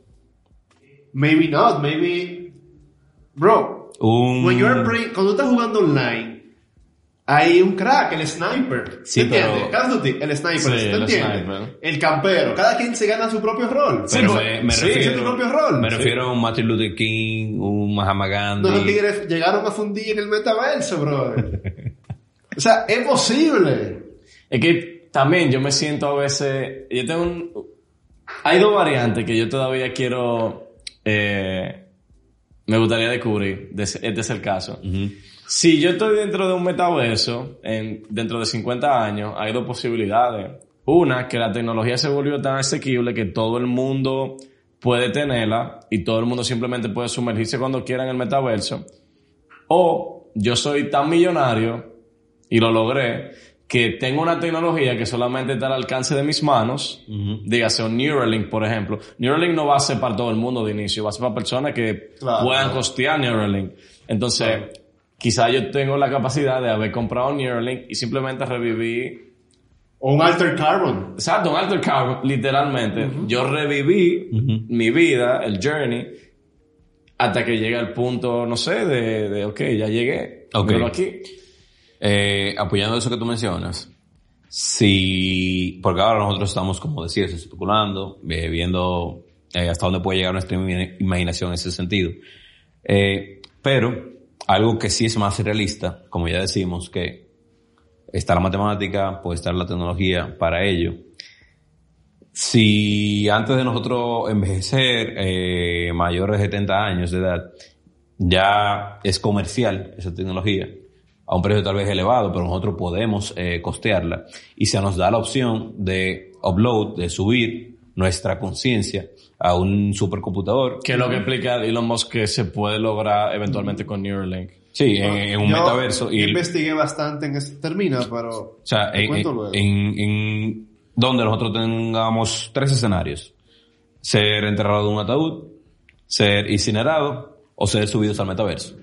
Speaker 4: Maybe not, maybe... Bro,
Speaker 5: Un...
Speaker 4: when you're cuando estás jugando online, hay un crack, el sniper.
Speaker 5: Sí,
Speaker 4: ¿Te entiendes?
Speaker 5: pero-
Speaker 4: Call of Duty, el sniper,
Speaker 3: Sí,
Speaker 4: ¿te entiendes?
Speaker 3: sniper.
Speaker 4: El campero. Cada quien se gana su propio rol.
Speaker 5: Pero
Speaker 4: Sí,
Speaker 5: me, me
Speaker 4: sí,
Speaker 5: refiero,
Speaker 4: tu propio rol.
Speaker 5: me refiero a un Martin Luther King, un Mahatma Gandhi.
Speaker 4: No, los tigres llegaron a fundir en el metaverso, bro. <laughs> o sea, es posible.
Speaker 3: Es que también yo me siento a veces. Yo tengo un. Hay dos variantes que yo todavía quiero. eh, me gustaría descubrir. Este es el caso. Si yo estoy dentro de un metaverso, en, dentro de 50 años, hay dos posibilidades. Una, que la tecnología se volvió tan asequible que todo el mundo puede tenerla y todo el mundo simplemente puede sumergirse cuando quiera en el metaverso. O yo soy tan millonario y lo logré que tengo una tecnología que solamente está al alcance de mis manos, dígase un Neuralink, por ejemplo. Neuralink no va a ser para todo el mundo de inicio, va a ser para personas que
Speaker 4: Claro.
Speaker 3: puedan costear Neuralink. Entonces, quizá yo tengo la capacidad de haber comprado Neuralink y simplemente reviví,
Speaker 4: O un alter carbon.
Speaker 3: exacto, un alter carbon, literalmente. Yo reviví mi vida, el journey, hasta que llega el punto, no sé, de, de ok, ya llegué,
Speaker 5: Ok.
Speaker 3: míralo aquí.
Speaker 5: Eh, apoyando eso que tú mencionas, si, porque ahora nosotros estamos, como decías, especulando, eh, viendo eh, hasta dónde puede llegar nuestra ima- imaginación en ese sentido. Eh, pero algo que sí es más realista, como ya decimos, que está la matemática, puede estar la tecnología para ello. Si antes de nosotros envejecer, eh, mayores de 70 años de edad, ya es comercial esa tecnología, a un precio tal vez elevado, pero nosotros podemos eh, costearla y se nos da la opción de upload, de subir nuestra conciencia a un supercomputador.
Speaker 3: Que es lo que explica Elon Musk que se puede lograr eventualmente con Neuralink.
Speaker 5: Sí, en, en un
Speaker 4: Yo
Speaker 5: metaverso. Y,
Speaker 4: investigué bastante en ese termina, pero...
Speaker 5: o sea,
Speaker 4: te
Speaker 5: en,
Speaker 4: cuento
Speaker 5: en-
Speaker 4: luego.
Speaker 5: en- en donde nosotros tengamos tres escenarios. Ser enterrado en un ataúd, ser incinerado o ser subidos al metaverso.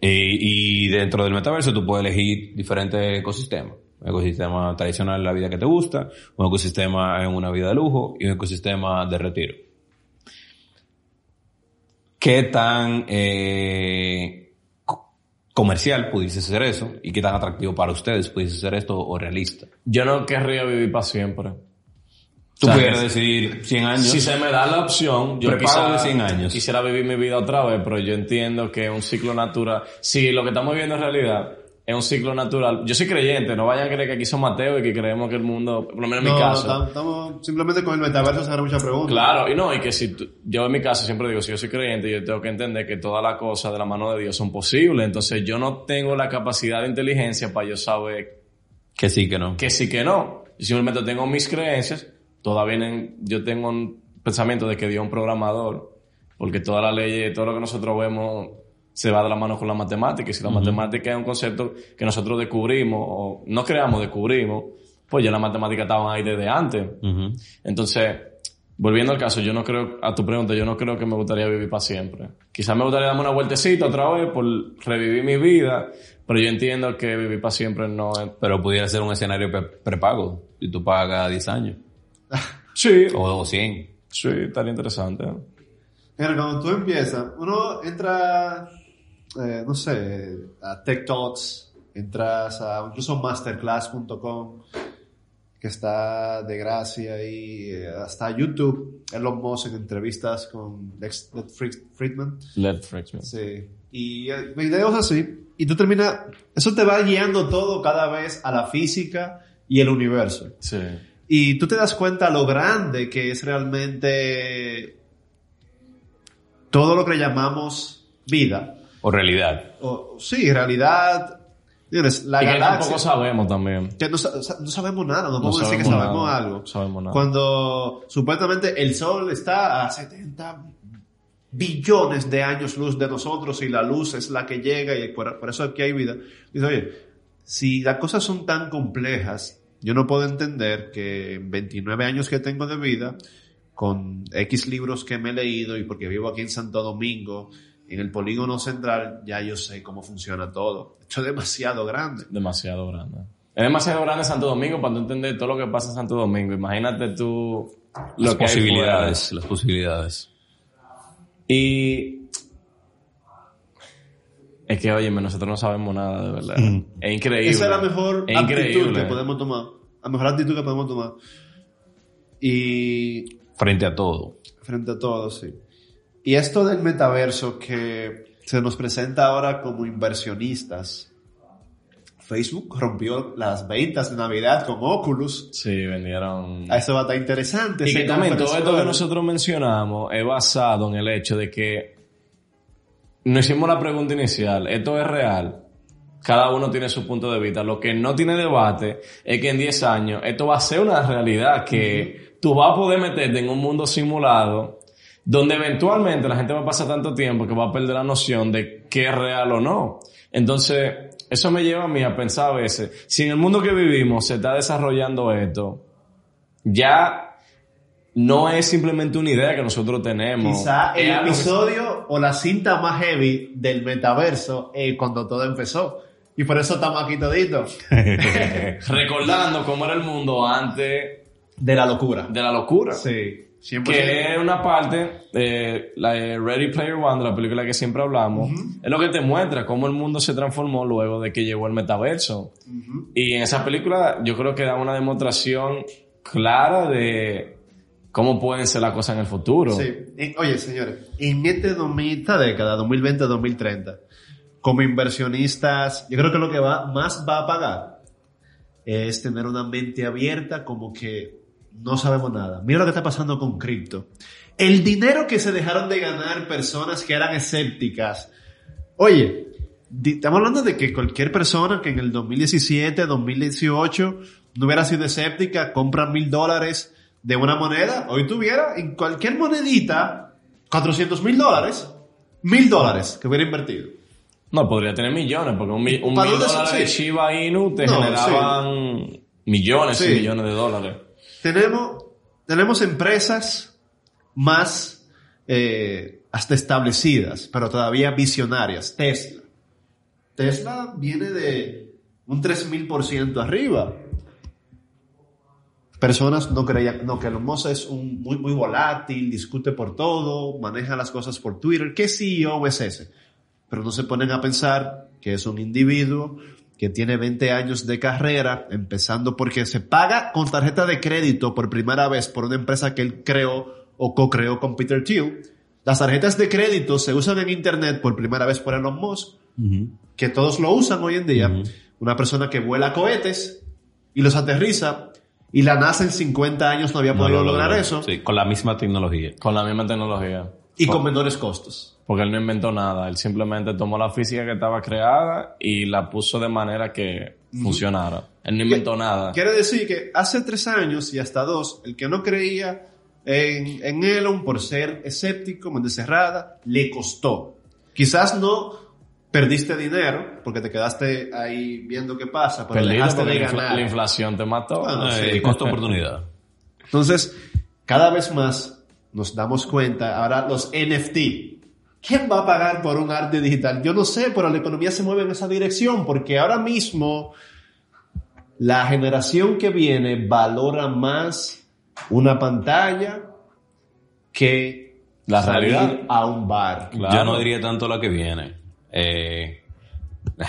Speaker 5: Eh, y dentro del metaverso tú puedes elegir diferentes ecosistemas. Un ecosistema tradicional en la vida que te gusta, un ecosistema en una vida de lujo y un ecosistema de retiro. ¿Qué tan eh, co- comercial pudiese ser eso? ¿Y qué tan atractivo para ustedes pudiese ser esto o realista?
Speaker 3: Yo no querría vivir para siempre.
Speaker 5: Tú
Speaker 3: O sea,
Speaker 5: pudieras decidir 100 años.
Speaker 3: Si se me da la opción, yo
Speaker 5: Prepago
Speaker 3: quizá
Speaker 5: de 100 años.
Speaker 3: quisiera vivir mi vida otra vez, pero yo entiendo que es un ciclo natural. Si lo que estamos viendo en realidad es un ciclo natural, yo soy creyente, no vayan a creer que aquí son Mateo y que creemos que el mundo, por lo menos en
Speaker 4: No,
Speaker 3: mi
Speaker 4: no,
Speaker 3: caso.
Speaker 4: tam- estamos simplemente con el metaverso se muchas preguntas.
Speaker 3: Claro, y no, y que si tú- yo en mi caso siempre digo, si yo soy creyente, yo tengo que entender que todas las cosas de la mano de Dios son posibles. Entonces yo no tengo la capacidad de inteligencia para yo saber
Speaker 5: Que sí, que no.
Speaker 3: que sí que no. Yo simplemente tengo mis creencias, todas vienen, yo tengo un pensamiento de que Dios es un programador, porque todas las leyes, todo lo que nosotros vemos se va de la mano con la matemática, y si la matemática es un concepto que nosotros descubrimos, o no creamos, descubrimos, pues ya la matemática estaba ahí desde antes. Entonces, volviendo al caso, yo no creo, a tu pregunta, yo no creo que me gustaría vivir para siempre. Quizás me gustaría darme una vueltecita otra vez por revivir mi vida, pero yo entiendo que vivir para siempre no es...
Speaker 5: Pero pudiera ser un escenario pre- prepago. Y tú pagas 10 años. <laughs>
Speaker 3: Sí,
Speaker 5: O 100.
Speaker 3: sí, estaría interesante.
Speaker 4: Mira, cuando tú empiezas, uno entra, eh, no sé, a Tech Talks, entras a incluso masterclass.com, que está de gracia y eh, hasta YouTube, Elon Musk en entrevistas con Fried- Friedman.
Speaker 3: Freaks me.
Speaker 4: Sí. Y eh, videos así. Y tú terminas, eso te va guiando todo cada vez a la física y el universo.
Speaker 3: Sí.
Speaker 4: Y tú te das cuenta lo grande que es realmente todo lo que llamamos vida.
Speaker 5: O realidad.
Speaker 4: O, sí, realidad. Señores, la
Speaker 3: y que tampoco sabemos también.
Speaker 4: que no, sa- sa- no sabemos nada, no,
Speaker 3: No
Speaker 4: podemos decir que
Speaker 3: sabemos
Speaker 4: sabemos
Speaker 3: nada,
Speaker 4: algo.
Speaker 3: no sabemos nada.
Speaker 4: Cuando supuestamente el Sol está a 70 billones de años luz de nosotros y la luz es la que llega y por, por eso aquí hay vida. Dice, oye, si las cosas son tan complejas, yo no puedo entender que en 29 años que tengo de vida, con X libros que me he leído y porque vivo aquí en Santo Domingo, en el polígono central, ya yo sé cómo funciona todo. Esto es demasiado grande.
Speaker 3: Demasiado grande. Es demasiado grande Santo Domingo para tú entender todo lo que pasa en Santo Domingo. Imagínate tú lo
Speaker 5: Las
Speaker 3: que hay
Speaker 5: posibilidades. Las posibilidades.
Speaker 3: Y es que, oye, nosotros no sabemos nada, de verdad. Es increíble.
Speaker 4: Esa es la mejor
Speaker 3: Es
Speaker 4: actitud
Speaker 3: increíble.
Speaker 4: que podemos tomar. La mejor actitud que podemos tomar. Y
Speaker 5: Frente a todo.
Speaker 4: frente a todo, sí. Y esto del metaverso que se nos presenta ahora como inversionistas. Facebook rompió las ventas de Navidad con Oculus.
Speaker 3: Sí, vendieron...
Speaker 4: A Eso va a estar interesante.
Speaker 3: Y que también todo esto que nosotros mencionamos es basado en el hecho de que nos hicimos la pregunta inicial, ¿esto es real? Cada uno tiene su punto de vista. Lo que no tiene debate es que en 10 años esto va a ser una realidad que tú vas a poder meterte en un mundo simulado donde eventualmente la gente va a pasar tanto tiempo que va a perder la noción de qué es real o no. Entonces, eso me lleva a mí a pensar a veces, si en el mundo que vivimos se está desarrollando esto, ya no es simplemente una idea que nosotros tenemos.
Speaker 4: Quizá el
Speaker 3: algo que-
Speaker 4: episodio o la cinta más heavy del metaverso eh, cuando todo empezó. Y por eso estamos aquí toditos. <laughs>
Speaker 3: recordando cómo era el mundo antes
Speaker 4: De la locura.
Speaker 3: de la locura.
Speaker 4: Sí. 100%.
Speaker 3: Que es una parte, eh, la de Ready Player One, de la película que siempre hablamos, es lo que te muestra cómo el mundo se transformó luego de que llegó el metaverso. Y en esa película yo creo que da una demostración clara de cómo pueden ser las cosas en el futuro.
Speaker 4: Sí. Oye, señores, en 2000, esta década, 2020-2030, como inversionistas, yo creo que lo que va, más va a pagar es tener una mente abierta como que no sabemos nada. Mira lo que está pasando con cripto. El dinero que se dejaron de ganar personas que eran escépticas. Oye, estamos hablando de que cualquier persona que en el 2017, 2018 no hubiera sido escéptica, compra mil dólares de una moneda, hoy tuviera en cualquier monedita 400 mil dólares, mil dólares que hubiera invertido.
Speaker 3: No, podría tener millones, porque un, un
Speaker 4: ¿Para
Speaker 3: mil dólares de. Shiba Inu te
Speaker 4: No,
Speaker 3: generaban millones
Speaker 4: Sí.
Speaker 3: y millones de dólares.
Speaker 4: Tenemos, tenemos empresas más eh, hasta establecidas, pero todavía visionarias. Tesla. Tesla viene de un 3000% arriba. Personas no creían, no, que Elon Musk es un, muy, muy volátil, discute por todo, maneja las cosas por Twitter. ¿Qué CEO es ese? Pero no se ponen a pensar que es un individuo que tiene 20 años de carrera, empezando porque se paga con tarjeta de crédito por primera vez por una empresa que él creó o co-creó con Peter Thiel. Las tarjetas de crédito se usan en Internet por primera vez por Elon Musk, que todos lo usan hoy en día. Una persona que vuela cohetes y los aterriza y la NASA en 50 años no había
Speaker 5: No
Speaker 4: podido
Speaker 5: lo
Speaker 4: lograr eso
Speaker 5: Sí, con la misma tecnología.
Speaker 3: Con la misma tecnología.
Speaker 4: Y con menores costos.
Speaker 3: Porque él no inventó nada. Él simplemente tomó la física que estaba creada y la puso de manera que funcionara. Él no inventó nada.
Speaker 4: Quiere decir que hace tres años y hasta dos, el que no creía en, en Elon por ser escéptico, mente cerrada, le costó. Quizás no perdiste dinero porque te quedaste ahí viendo qué pasa, pero
Speaker 3: Perdido
Speaker 4: dejaste de ganar.
Speaker 3: la inflación te mató.
Speaker 4: Bueno,
Speaker 5: Eh,
Speaker 4: sí.
Speaker 5: costo-oportunidad. <laughs>
Speaker 4: Entonces, cada vez más nos damos cuenta, ahora los NFT. ¿Quién va a pagar por un arte digital? Yo no sé, pero la economía se mueve en esa dirección porque ahora mismo la generación que viene valora más una pantalla que
Speaker 3: La
Speaker 4: salir
Speaker 3: realidad.
Speaker 4: a un bar.
Speaker 3: Claro.
Speaker 5: Yo no diría tanto la que viene. Eh,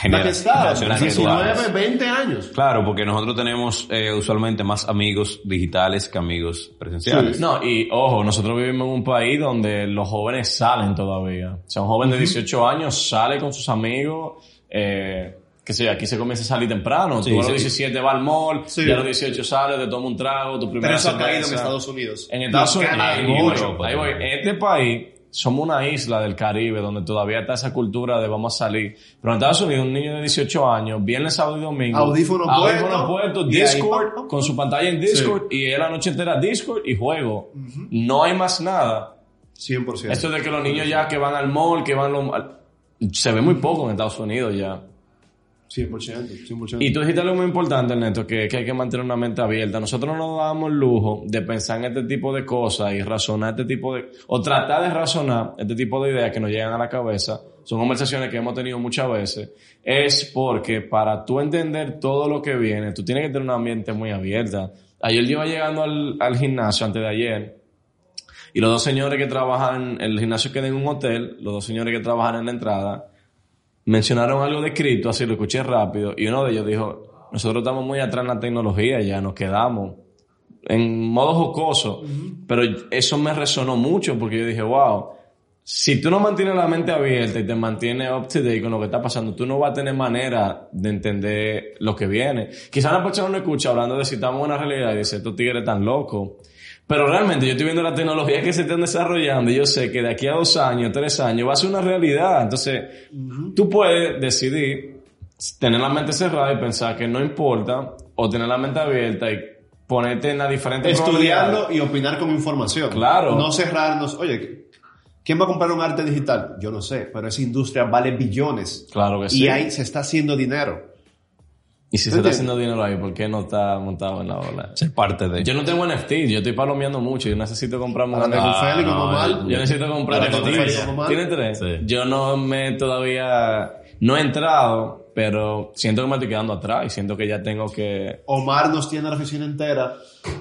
Speaker 5: la
Speaker 4: que está,
Speaker 5: generaciones
Speaker 4: 19,
Speaker 5: actuales.
Speaker 4: 20 años.
Speaker 5: Claro, porque nosotros tenemos eh, usualmente más amigos digitales que amigos presenciales.
Speaker 3: No, y ojo, nosotros vivimos en un país donde los jóvenes salen todavía. O sea, un joven de 18 años sale con sus amigos, eh, que sé aquí se comienza a salir temprano.
Speaker 5: Sí,
Speaker 3: tú a los
Speaker 5: sí.
Speaker 3: 17 vas al mall,
Speaker 4: Sí.
Speaker 3: y a los 18 sales, te tomas un trago, tu primera
Speaker 4: Pero eso ha caído en. Estados Unidos.
Speaker 3: En Estados Unidos, ahí
Speaker 4: y
Speaker 3: voy,
Speaker 4: Europa
Speaker 3: ahí voy.
Speaker 5: también.
Speaker 3: En este país somos una isla del Caribe donde todavía está esa cultura de vamos a salir. Pero en Estados Unidos, un niño de 18 años, viernes, sábado y domingo,
Speaker 4: Audífono
Speaker 3: audífono
Speaker 4: puesto,
Speaker 3: puesto,
Speaker 4: y ahí,
Speaker 3: Discord, con su pantalla en Discord, y él la noche entera Discord y juego. No hay más nada.
Speaker 4: 100%.
Speaker 3: Esto de que los niños ya que van al mall, que van lo- al- se ve muy poco en Estados Unidos ya.
Speaker 4: 100%, 100%.
Speaker 3: Y tú dijiste algo muy importante, Ernesto, que, que hay que mantener una mente abierta. Nosotros no damos el lujo de pensar en este tipo de cosas y razonar este tipo de... o tratar de razonar este tipo de ideas que nos llegan a la cabeza. Son conversaciones que hemos tenido muchas veces. Es porque para tú entender todo lo que viene, tú tienes que tener una mente muy abierta. Ayer yo iba llegando al, al gimnasio, antes de ayer, y los dos señores que trabajan, el gimnasio queda en un hotel, los dos señores que trabajan en la entrada, mencionaron algo de cripto, así lo escuché rápido, y uno de ellos dijo, nosotros estamos muy atrás en la tecnología, ya nos quedamos en modo jocoso, pero eso me resonó mucho porque yo dije, wow, si tú no mantienes la mente abierta y te mantienes up to date con lo que está pasando, tú no vas a tener manera de entender lo que viene. Quizás una persona no escucha hablando de si estamos en una realidad y dice, estos tigres tan locos. Pero realmente yo estoy viendo la tecnología que se están desarrollando y yo sé que de aquí a dos años, tres años va a ser una realidad. Entonces, tú puedes decidir tener la mente cerrada y pensar que no importa o tener la mente abierta y ponerte en la diferente
Speaker 4: Estudiarlo y opinar con información.
Speaker 3: Claro.
Speaker 4: No cerrarnos. Oye, ¿quién va a comprar un arte digital? Yo no sé, pero esa industria vale billones.
Speaker 3: Claro que
Speaker 4: Y
Speaker 3: sí.
Speaker 4: ahí se está haciendo dinero.
Speaker 3: Y si se está haciendo dinero ahí, ¿por qué no está montado en la ola?
Speaker 5: Ser parte de.
Speaker 3: Yo no tengo NFT, yo estoy palomeando mucho, yo necesito comprarme un
Speaker 4: Para
Speaker 3: NFT.
Speaker 4: con Félix,
Speaker 5: no,
Speaker 4: como mal.
Speaker 3: Yo necesito comprar
Speaker 4: mal.
Speaker 3: ¿Tiene tres?
Speaker 5: Sí.
Speaker 3: Yo no me todavía, no he entrado, pero siento que me estoy quedando atrás y siento que ya tengo que...
Speaker 4: Omar nos tiene la oficina entera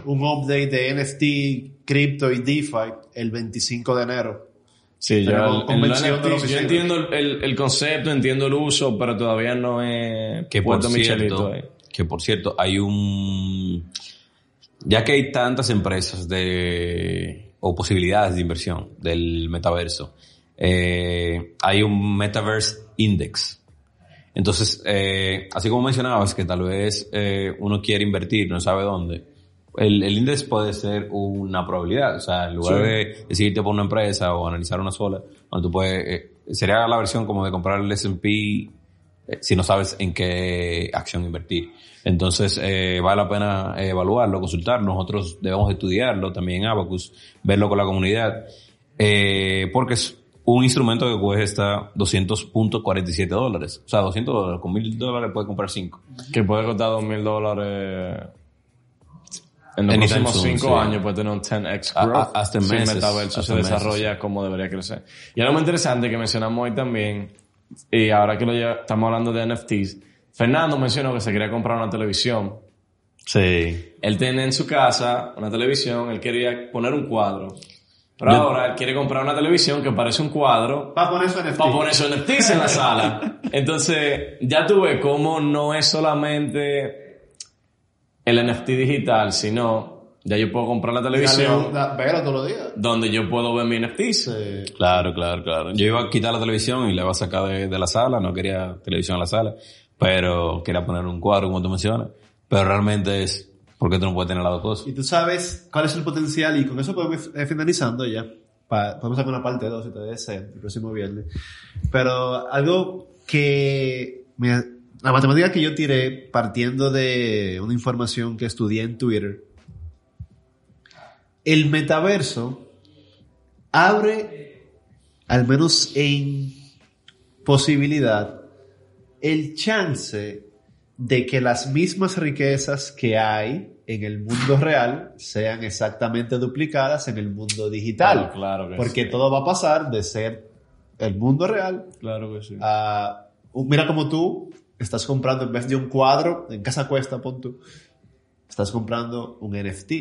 Speaker 4: un update de NFT, cripto y DeFi el 25 de enero.
Speaker 3: Sí, yo, el- el entiendo el, el- el concepto, entiendo el uso, pero todavía no he
Speaker 5: que por cierto,
Speaker 3: ahí.
Speaker 5: que por cierto, hay un, ya que hay tantas empresas de, o posibilidades de inversión del metaverso, eh, hay un Metaverse Index. Entonces, eh, así como mencionabas que tal vez eh, uno quiere invertir, no sabe dónde, el, el índice puede ser una probabilidad. O sea, en lugar
Speaker 4: Sí.
Speaker 5: de decidirte por una empresa o analizar una sola, donde tú puedes, eh, sería la versión como de comprar el S&P eh, si no sabes en qué acción invertir. Entonces, eh, vale la pena eh, evaluarlo, consultarlo. Nosotros debemos estudiarlo también en Abacus, verlo con la comunidad, eh, porque es un instrumento que cuesta 200.47 dólares. O sea, 200 dólares. Con 1000 dólares puedes comprar 5.
Speaker 3: Que puede costar dos mil dólares en los próximos cinco
Speaker 5: sí.
Speaker 3: años puede tener un 10x
Speaker 5: A-
Speaker 3: growth.
Speaker 5: a- hasta en
Speaker 3: si el metaverso
Speaker 5: hasta
Speaker 3: se
Speaker 5: meses,
Speaker 3: desarrolla como debería crecer. Y algo muy interesante que mencionamos hoy también, y ahora que lo ya estamos hablando de NFTs, Fernando mencionó que se quería comprar una televisión.
Speaker 5: Sí.
Speaker 3: Él tiene en su casa una televisión, él quería poner un cuadro. Pero ahora él quiere comprar una televisión que parece un cuadro
Speaker 4: Para poner su NFT.
Speaker 3: para poner sus NFTs en la sala. <laughs> Entonces, ya tú ves cómo no es solamente el NFT digital, sino ya yo puedo comprar la televisión
Speaker 4: Vela todos los días.
Speaker 3: donde yo puedo ver mi NFTs.
Speaker 4: Eh,
Speaker 5: Claro, claro, claro. Yo iba a quitar la televisión y la iba a sacar de, de la sala. No quería televisión en la sala. Pero quería poner un cuadro, como tú mencionas. Pero realmente es porque tú no puedes tener las dos cosas.
Speaker 4: Y tú sabes cuál es el potencial y con eso podemos ir finalizando ya. Pa- podemos hacer una parte 2 si te desea el próximo viernes. Pero algo que me- la matemática que yo tiré partiendo de una información que estudié en Twitter. El metaverso abre, al menos en posibilidad, el chance de que las mismas riquezas que hay en el mundo real sean exactamente duplicadas en el mundo digital.
Speaker 3: Claro, claro que
Speaker 4: Porque
Speaker 3: sí.
Speaker 4: todo va a pasar de ser el mundo real
Speaker 3: Claro que sí.
Speaker 4: a... mira como tú estás comprando, en vez de un cuadro, en casa cuesta, pon tú, estás comprando un NFT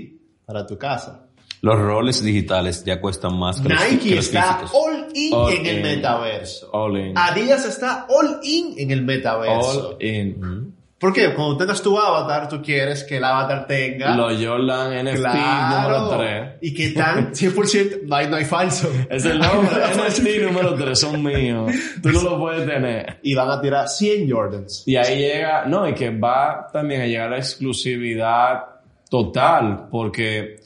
Speaker 4: para tu casa.
Speaker 5: Los roles digitales ya cuestan más que los, que
Speaker 4: Nike
Speaker 5: los
Speaker 4: está
Speaker 5: físicos.
Speaker 4: all in
Speaker 3: All
Speaker 4: en el
Speaker 3: in.
Speaker 4: metaverso.
Speaker 3: All in.
Speaker 4: Adidas está all in en el metaverso.
Speaker 3: All in.
Speaker 4: ¿Por qué? Cuando tengas tu avatar, tú quieres que el avatar tenga...
Speaker 3: Los Jordan NFT
Speaker 4: claro.
Speaker 3: número 3.
Speaker 4: Y que tan <laughs> 100%, no hay, no hay falso.
Speaker 3: Es el nombre. <laughs> NFT número 3 son míos. Tú no lo puedes tener.
Speaker 4: Y van a tirar 100 Jordans.
Speaker 3: Y ahí llega, no, y que va también a llegar la exclusividad total, porque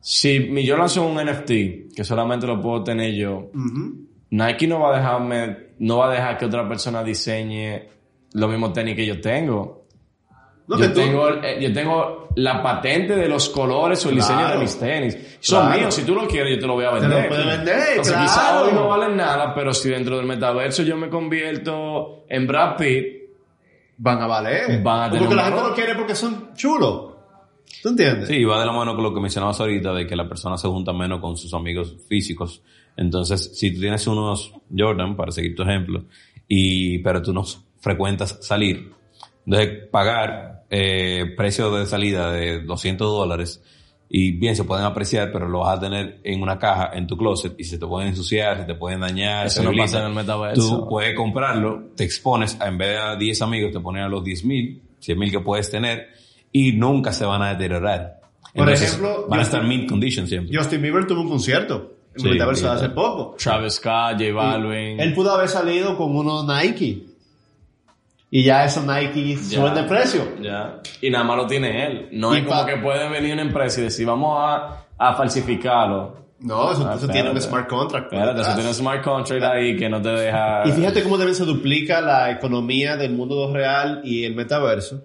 Speaker 3: si mi Jordan son un NFT, que solamente lo puedo tener yo, Nike no va a dejarme, no va a dejar que otra persona diseñe los mismos tenis que yo tengo.
Speaker 4: No,
Speaker 3: yo, tengo eh, yo tengo la patente de los colores o el diseño
Speaker 4: Claro.
Speaker 3: de mis tenis. Son
Speaker 4: Claro.
Speaker 3: míos. Si tú lo quieres, yo te lo voy a
Speaker 4: Te
Speaker 3: vender.
Speaker 4: lo puede vender,
Speaker 3: Entonces,
Speaker 4: claro.
Speaker 3: quizá hoy no valen nada, pero si dentro del metaverso yo me convierto en Brad Pitt,
Speaker 4: Van a valer.
Speaker 3: Van a tener
Speaker 4: porque la gente lo quiere porque son chulos. ¿Tú entiendes?
Speaker 5: Sí, va de la mano con lo que mencionabas ahorita, de que la persona se junta menos con sus amigos físicos. Entonces, si tú tienes unos Jordan, para seguir tu ejemplo, y, pero tú no frecuentas salir, entonces pagar eh, precio de salida de 200 dólares, y bien se pueden apreciar, pero lo vas a tener en una caja en tu closet y se te pueden ensuciar, se te pueden dañar.
Speaker 3: Eso
Speaker 5: se
Speaker 3: no pasa en el metaverso.
Speaker 5: Tú puedes comprarlo, te expones, a, en vez de a 10 amigos, te ponen a los 10 mil, 100 mil que puedes tener, y nunca se van a deteriorar.
Speaker 4: Por
Speaker 5: Entonces,
Speaker 4: ejemplo,
Speaker 5: van a estar mint condition siempre.
Speaker 4: Justin Bieber tuvo un concierto en
Speaker 5: Sí,
Speaker 4: Metaverso hace poco.
Speaker 3: Travis Scott, J Balvin.
Speaker 4: Él pudo haber salido con unos Nike. Y ya esos Nike suben de precio.
Speaker 3: Ya. Y nada más lo tiene él. No es como que puede venir una empresa y decir, vamos a, a falsificarlo.
Speaker 4: No, eso,
Speaker 3: Ah,
Speaker 4: eso tiene un smart contract. por
Speaker 3: Espérate, eso tiene un smart contract ahí que no te deja...
Speaker 4: Y fíjate cómo también se duplica la economía del mundo real y el metaverso.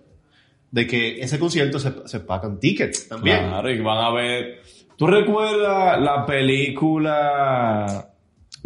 Speaker 4: De que ese concierto se, se pagan tickets también.
Speaker 3: Claro, y van a ver... ¿Tú recuerdas la película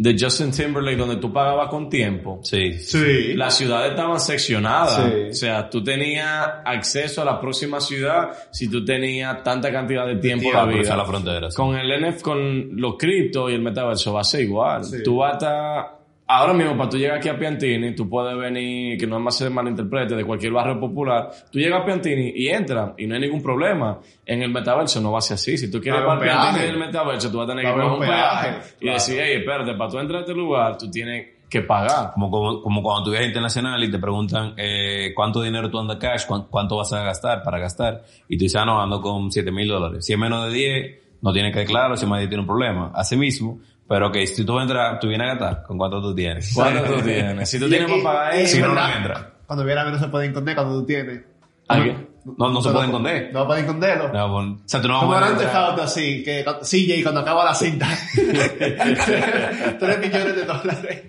Speaker 3: de Justin Timberlake donde tú pagabas con tiempo?
Speaker 5: Sí.
Speaker 4: Sí.
Speaker 3: Las ciudades estaban seccionadas.
Speaker 4: Sí.
Speaker 3: O sea, tú tenías acceso a la próxima ciudad si tú tenías tanta cantidad de tiempo
Speaker 4: Tiempo,
Speaker 3: la vida.
Speaker 5: la frontera, sí.
Speaker 3: Con el NF, con los cripto y el metaverso va a ser igual.
Speaker 4: Sí.
Speaker 3: Tú vas a estar- Ahora mismo, para tú llegar aquí a Piantini, tú puedes venir, que no es más se malinterprete, de cualquier barrio popular. Tú llegas a Piantini y entras y no hay ningún problema. En el metaverso no va a ser así. Si tú quieres para Piantini
Speaker 4: peaje.
Speaker 3: del metaverso, tú vas a tener que
Speaker 4: Paga
Speaker 3: pagar
Speaker 4: un
Speaker 3: peaje.
Speaker 4: peaje,
Speaker 3: Y
Speaker 4: claro.
Speaker 3: decir, hey, espérate, para tú entrar a este lugar, tú tienes que pagar.
Speaker 5: Como, como, como cuando tú viajas internacional y te preguntan eh, cuánto dinero tú andas cash, cuán- cuánto vas a gastar para gastar. Y tú dices, ah, no, ando con 7 mil dólares. Si es menos de 10, no tienes que declararlo, si más de 10 tiene un problema. Así mismo, pero ok, si tú entras, tú vienes a gastar, ¿con cuánto tú tienes?
Speaker 3: ¿Cuánto tú tienes? Si tú <laughs> tienes para pagar eso,
Speaker 5: Si no, no
Speaker 4: ¿verdad?
Speaker 5: entra.
Speaker 4: Cuando viera no se puede esconder cuando tú tienes.
Speaker 3: ¿A qué?
Speaker 5: No, no se pueden esconder.
Speaker 4: No pueden esconderlo.
Speaker 5: No, bueno, o sea, tú no vas a
Speaker 4: Como
Speaker 5: poder.
Speaker 4: Auto, así, que CJ cuando acaba la cinta. <laughs> 3 millones de dólares.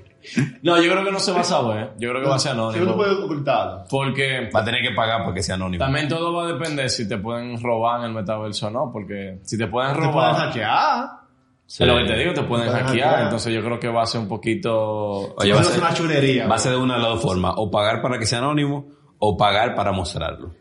Speaker 3: No, yo creo que no se va a saber. Yo creo que va a ser
Speaker 4: Si uno
Speaker 3: anónimo.
Speaker 4: puede ocultarlo.
Speaker 3: Porque
Speaker 5: Va a tener que pagar porque sea anónimo.
Speaker 3: también todo va a depender si te pueden robar en el metaverso o no. Porque si te pueden
Speaker 4: Te pueden
Speaker 3: robar,
Speaker 4: hackear.
Speaker 3: es lo que te digo, te pueden
Speaker 4: Te
Speaker 3: hackear.
Speaker 4: hackear.
Speaker 3: Entonces yo creo que va a ser un poquito...
Speaker 5: Oye, va a ser-
Speaker 4: una chulería.
Speaker 5: Va a ser de una de las dos formas. O pagar para que sea anónimo, o pagar para mostrarlo.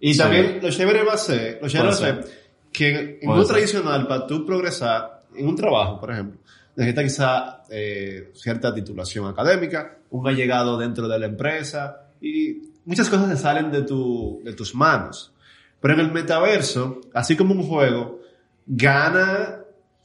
Speaker 4: Y también lo chévere va a ser, lo chévere va a ser que en un tradicional, para tú progresar en un trabajo, por ejemplo, necesitas quizá eh, cierta titulación académica, un allegado dentro de la empresa y muchas cosas se salen de, tu, de tus manos. Pero en el metaverso, así como un juego, gana,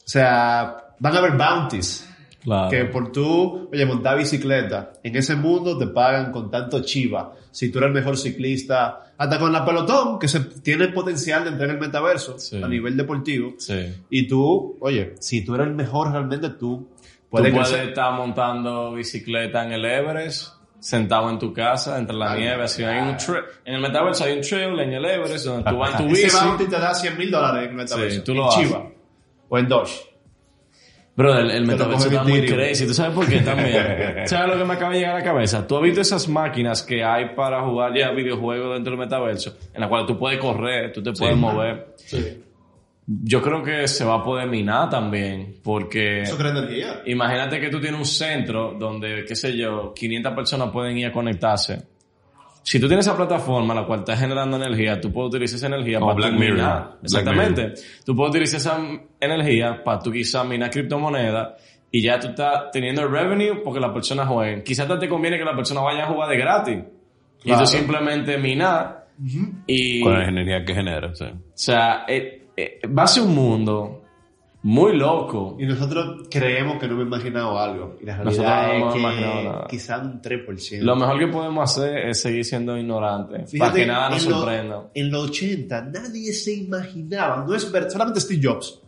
Speaker 4: o sea, van a haber bounties.
Speaker 3: Claro.
Speaker 4: Que por tú, oye, montar bicicleta, en ese mundo te pagan con tanto chiva. Si tú eres el mejor ciclista, hasta con la pelotón, que se tiene el potencial de entrar en el metaverso
Speaker 3: Sí.
Speaker 4: a nivel deportivo.
Speaker 3: Sí.
Speaker 4: Y tú, oye, si tú eres el mejor realmente, tú
Speaker 3: Tú
Speaker 4: puedes
Speaker 3: puedes
Speaker 4: crecer.
Speaker 3: estar montando bicicleta en el Everest, sentado en tu casa, entre la nieve, así hay un. En el metaverso hay un trail en el Everest donde tú vas en tu
Speaker 4: Ese
Speaker 3: bici.
Speaker 4: bounty te da 100 mil dólares en el metaverso.
Speaker 3: Sí, tú lo
Speaker 4: en. Chiva. O en Doge.
Speaker 3: Bro, el, metaverso está muy crazy. ¿Tú sabes por qué también? <laughs> ¿Sabes lo que me acaba de llegar a la cabeza? ¿Tú has visto esas máquinas que hay para jugar ya videojuegos dentro del metaverso? En las cuales tú puedes correr, tú te puedes mover. Yo creo que se va a poder minar también, porque...
Speaker 4: Eso crea energía.
Speaker 3: Imagínate que tú tienes un centro donde, qué sé yo, 500 personas pueden ir a conectarse. Si tú tienes esa plataforma la cual está generando energía, tú puedes utilizar esa energía
Speaker 5: Como
Speaker 3: para
Speaker 5: Black Mirror.
Speaker 3: minar.
Speaker 5: Black
Speaker 3: Exactamente. Tú puedes utilizar esa energía para tú quizás minar criptomonedas y ya tú estás teniendo el revenue porque las personas jueguen. Quizás te conviene que la persona vaya a jugar de gratis. Y tú simplemente minar y...
Speaker 5: Con la energía que genera, sí.
Speaker 3: O sea, eh, eh, va a ser un mundo muy loco.
Speaker 4: Y nosotros creemos que no hemos imaginado algo. Y la
Speaker 3: Nosotros
Speaker 4: realidad
Speaker 3: no hemos
Speaker 4: es
Speaker 3: imaginado
Speaker 4: que
Speaker 3: nada.
Speaker 4: quizá un 3%.
Speaker 3: Lo mejor que podemos hacer es seguir siendo ignorantes. para
Speaker 4: Fíjate,
Speaker 3: que nada nos sorprenda.
Speaker 4: en los 80 nadie se imaginaba, no es verdad, solamente Steve Jobs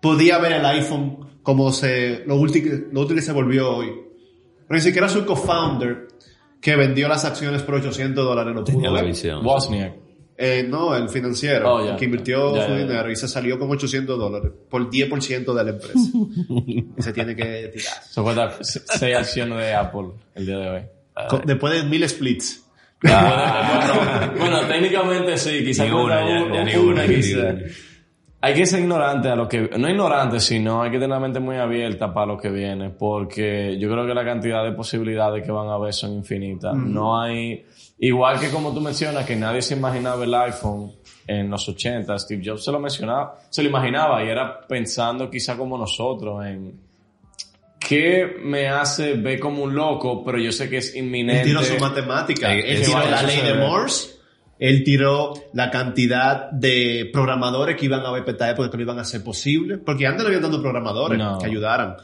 Speaker 4: podía ver el iPhone como se, lo útil, que- lo útil que se volvió hoy. Pero ni siquiera su co-founder que vendió las acciones por 800 dólares lo
Speaker 5: Tenía
Speaker 4: pudo
Speaker 5: la
Speaker 4: ver.
Speaker 5: visión.
Speaker 3: Wozniak.
Speaker 4: Eh, no, el financiero,
Speaker 3: Oh,
Speaker 4: que invirtió su dinero y se salió con 800 dólares por 10% de la empresa. <laughs> y se tiene que tirar.
Speaker 3: Se cuenta seis acciones de Apple el día de hoy.
Speaker 4: Con- Después de mil splits.
Speaker 3: bueno, bueno, técnicamente sí, quizás
Speaker 5: Ni una, ya- ya ni una, ni
Speaker 3: quizá.
Speaker 5: una.
Speaker 3: Hay que ser ignorante a lo que, no ignorante, sino hay que tener la mente muy abierta para lo que viene, porque yo creo que la cantidad de posibilidades que van a haber son infinitas. No hay, igual que como tú mencionas, que nadie se imaginaba el iPhone en los 80, Steve Jobs se lo mencionaba, se lo imaginaba y era pensando quizá como nosotros en qué me hace ver como un loco, pero yo sé que es
Speaker 4: Él
Speaker 3: inminente.
Speaker 4: tiró su matemática. Él tiró la ley de. Morse. Él tiró la cantidad de programadores que iban a haber para esta época que no iban a ser posible. Porque antes no había tantos programadores
Speaker 3: No.
Speaker 4: que ayudaran.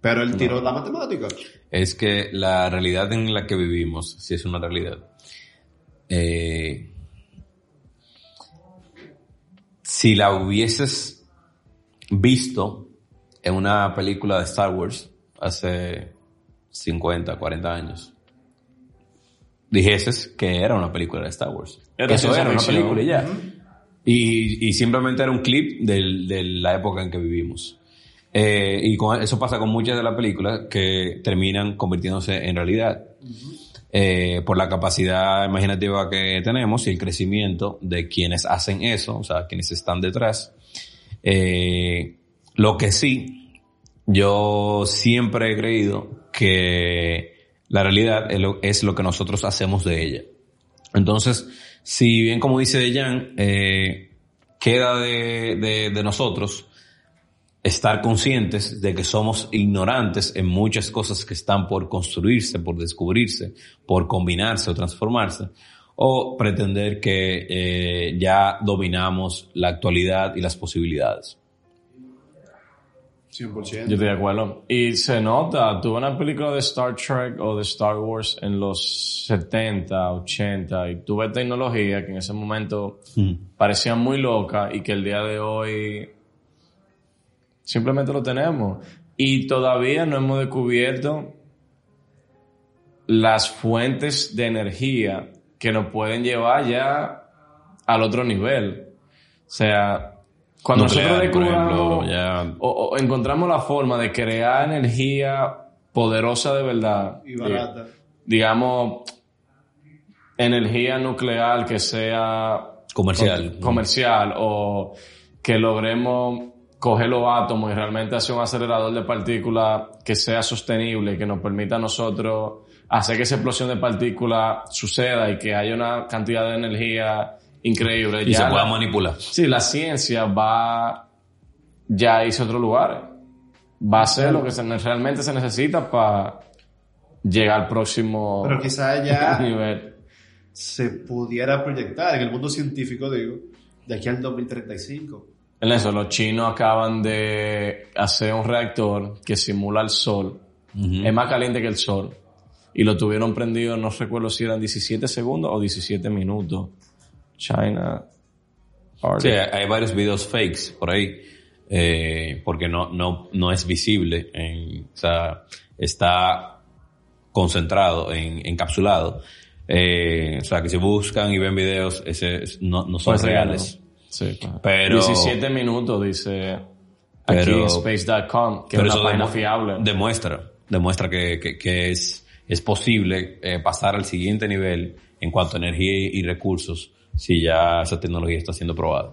Speaker 4: Pero él tiró la matemática.
Speaker 5: Es que la realidad en la que vivimos, si es una realidad, eh, si la hubieses visto en una película de Star Wars hace 50, 40 años, dijeses que era una película de Star Wars.
Speaker 3: Era
Speaker 5: eso era una película y ya. Y, y simplemente era un clip del- de la época en que vivimos. Eh, y con- eso pasa con muchas de las películas que terminan convirtiéndose en realidad. Eh, por la capacidad imaginativa que tenemos y el crecimiento de quienes hacen eso, o sea, quienes están detrás. Eh, lo que sí, yo siempre he creído que la realidad es lo, que nosotros hacemos de ella. Entonces, si bien como dice Dejan, eh, queda de, de- de nosotros estar conscientes de que somos ignorantes en muchas cosas que están por construirse, por descubrirse, por combinarse o transformarse, o pretender que eh, ya dominamos la actualidad y las posibilidades.
Speaker 4: 100%.
Speaker 3: Yo estoy de acuerdo. Y se nota, tuve una película de Star Trek o de Star Wars en los 70, 80 y tuve tecnología que en ese momento parecía muy loca y que el día de hoy simplemente lo tenemos. Y todavía no hemos descubierto las fuentes de energía que nos pueden llevar ya al otro nivel. O sea, cuando
Speaker 5: Nuclear,
Speaker 3: nosotros
Speaker 5: por
Speaker 3: descubramos
Speaker 5: ejemplo, ya-
Speaker 3: o, o encontramos la forma de crear energía poderosa de verdad,
Speaker 4: Y barata.
Speaker 3: digamos, energía nuclear que sea
Speaker 5: Comercial.
Speaker 3: comercial o que logremos coger los átomos y realmente hacer un acelerador de partículas que sea sostenible, que nos permita a nosotros hacer que esa explosión de partículas suceda y que haya una cantidad de energía increíble.
Speaker 5: Y se
Speaker 3: Ya
Speaker 5: pueda
Speaker 3: la-
Speaker 5: manipular.
Speaker 3: Sí, la ciencia va ya a irse a otros lugares. Va a ser lo que se- realmente se necesita para llegar al próximo
Speaker 4: Pero quizá ya <laughs>
Speaker 3: nivel.
Speaker 4: se pudiera proyectar en el mundo científico, digo, de aquí al 2035.
Speaker 3: En eso, los chinos acaban de hacer un reactor que simula el sol. Es más caliente que el sol. Y lo tuvieron prendido, no recuerdo si eran 17 segundos o 17 minutos. China.
Speaker 5: Sí, hay varios videos fakes por ahí, eh, porque no, no, no es visible, en, o sea, está concentrado, en, encapsulado. Eh, o sea, que si buscan y ven videos, ese, no, no son
Speaker 3: Puede ser,
Speaker 5: reales.
Speaker 3: Sí, claro.
Speaker 5: Pero-
Speaker 3: 17 minutos, dice aquí
Speaker 5: Pero-
Speaker 3: en space.com, que es una página fiable.
Speaker 5: demuestra, demuestra que, que, que es, es posible eh, pasar al siguiente nivel en cuanto a energía y, y recursos si ya esa tecnología está siendo probada.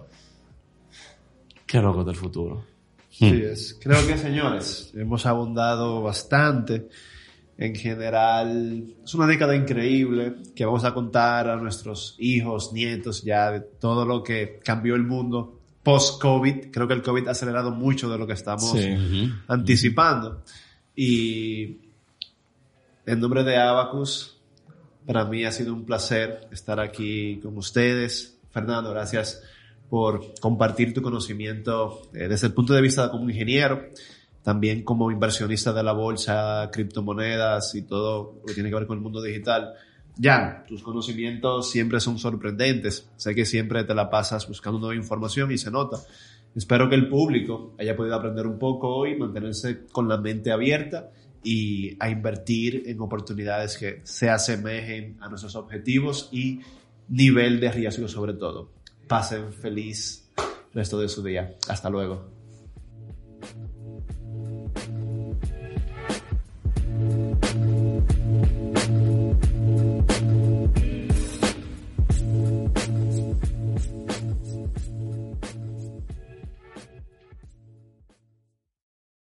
Speaker 3: Qué loco del futuro.
Speaker 4: Sí es. Creo que, señores, hemos abundado bastante En general, es una década increíble que vamos a contar a nuestros hijos, nietos, ya de todo lo que cambió el mundo post-COVID. Creo que el COVID ha acelerado mucho de lo que estamos
Speaker 3: Sí.
Speaker 4: anticipando. Y en nombre de Abacus, para mí ha sido un placer estar aquí con ustedes. Fernando, gracias por compartir tu conocimiento eh, desde el punto de vista como ingeniero, también como inversionista de la bolsa, criptomonedas y todo lo que tiene que ver con el mundo digital. Jan, tus conocimientos siempre son sorprendentes. Sé que siempre te la pasas buscando nueva información y se nota. Espero que el público haya podido aprender un poco hoy, mantenerse con la mente abierta y a invertir en oportunidades que se asemejen a nuestros objetivos y nivel de riesgo sobre todo. Pasen feliz resto de su día. Hasta luego.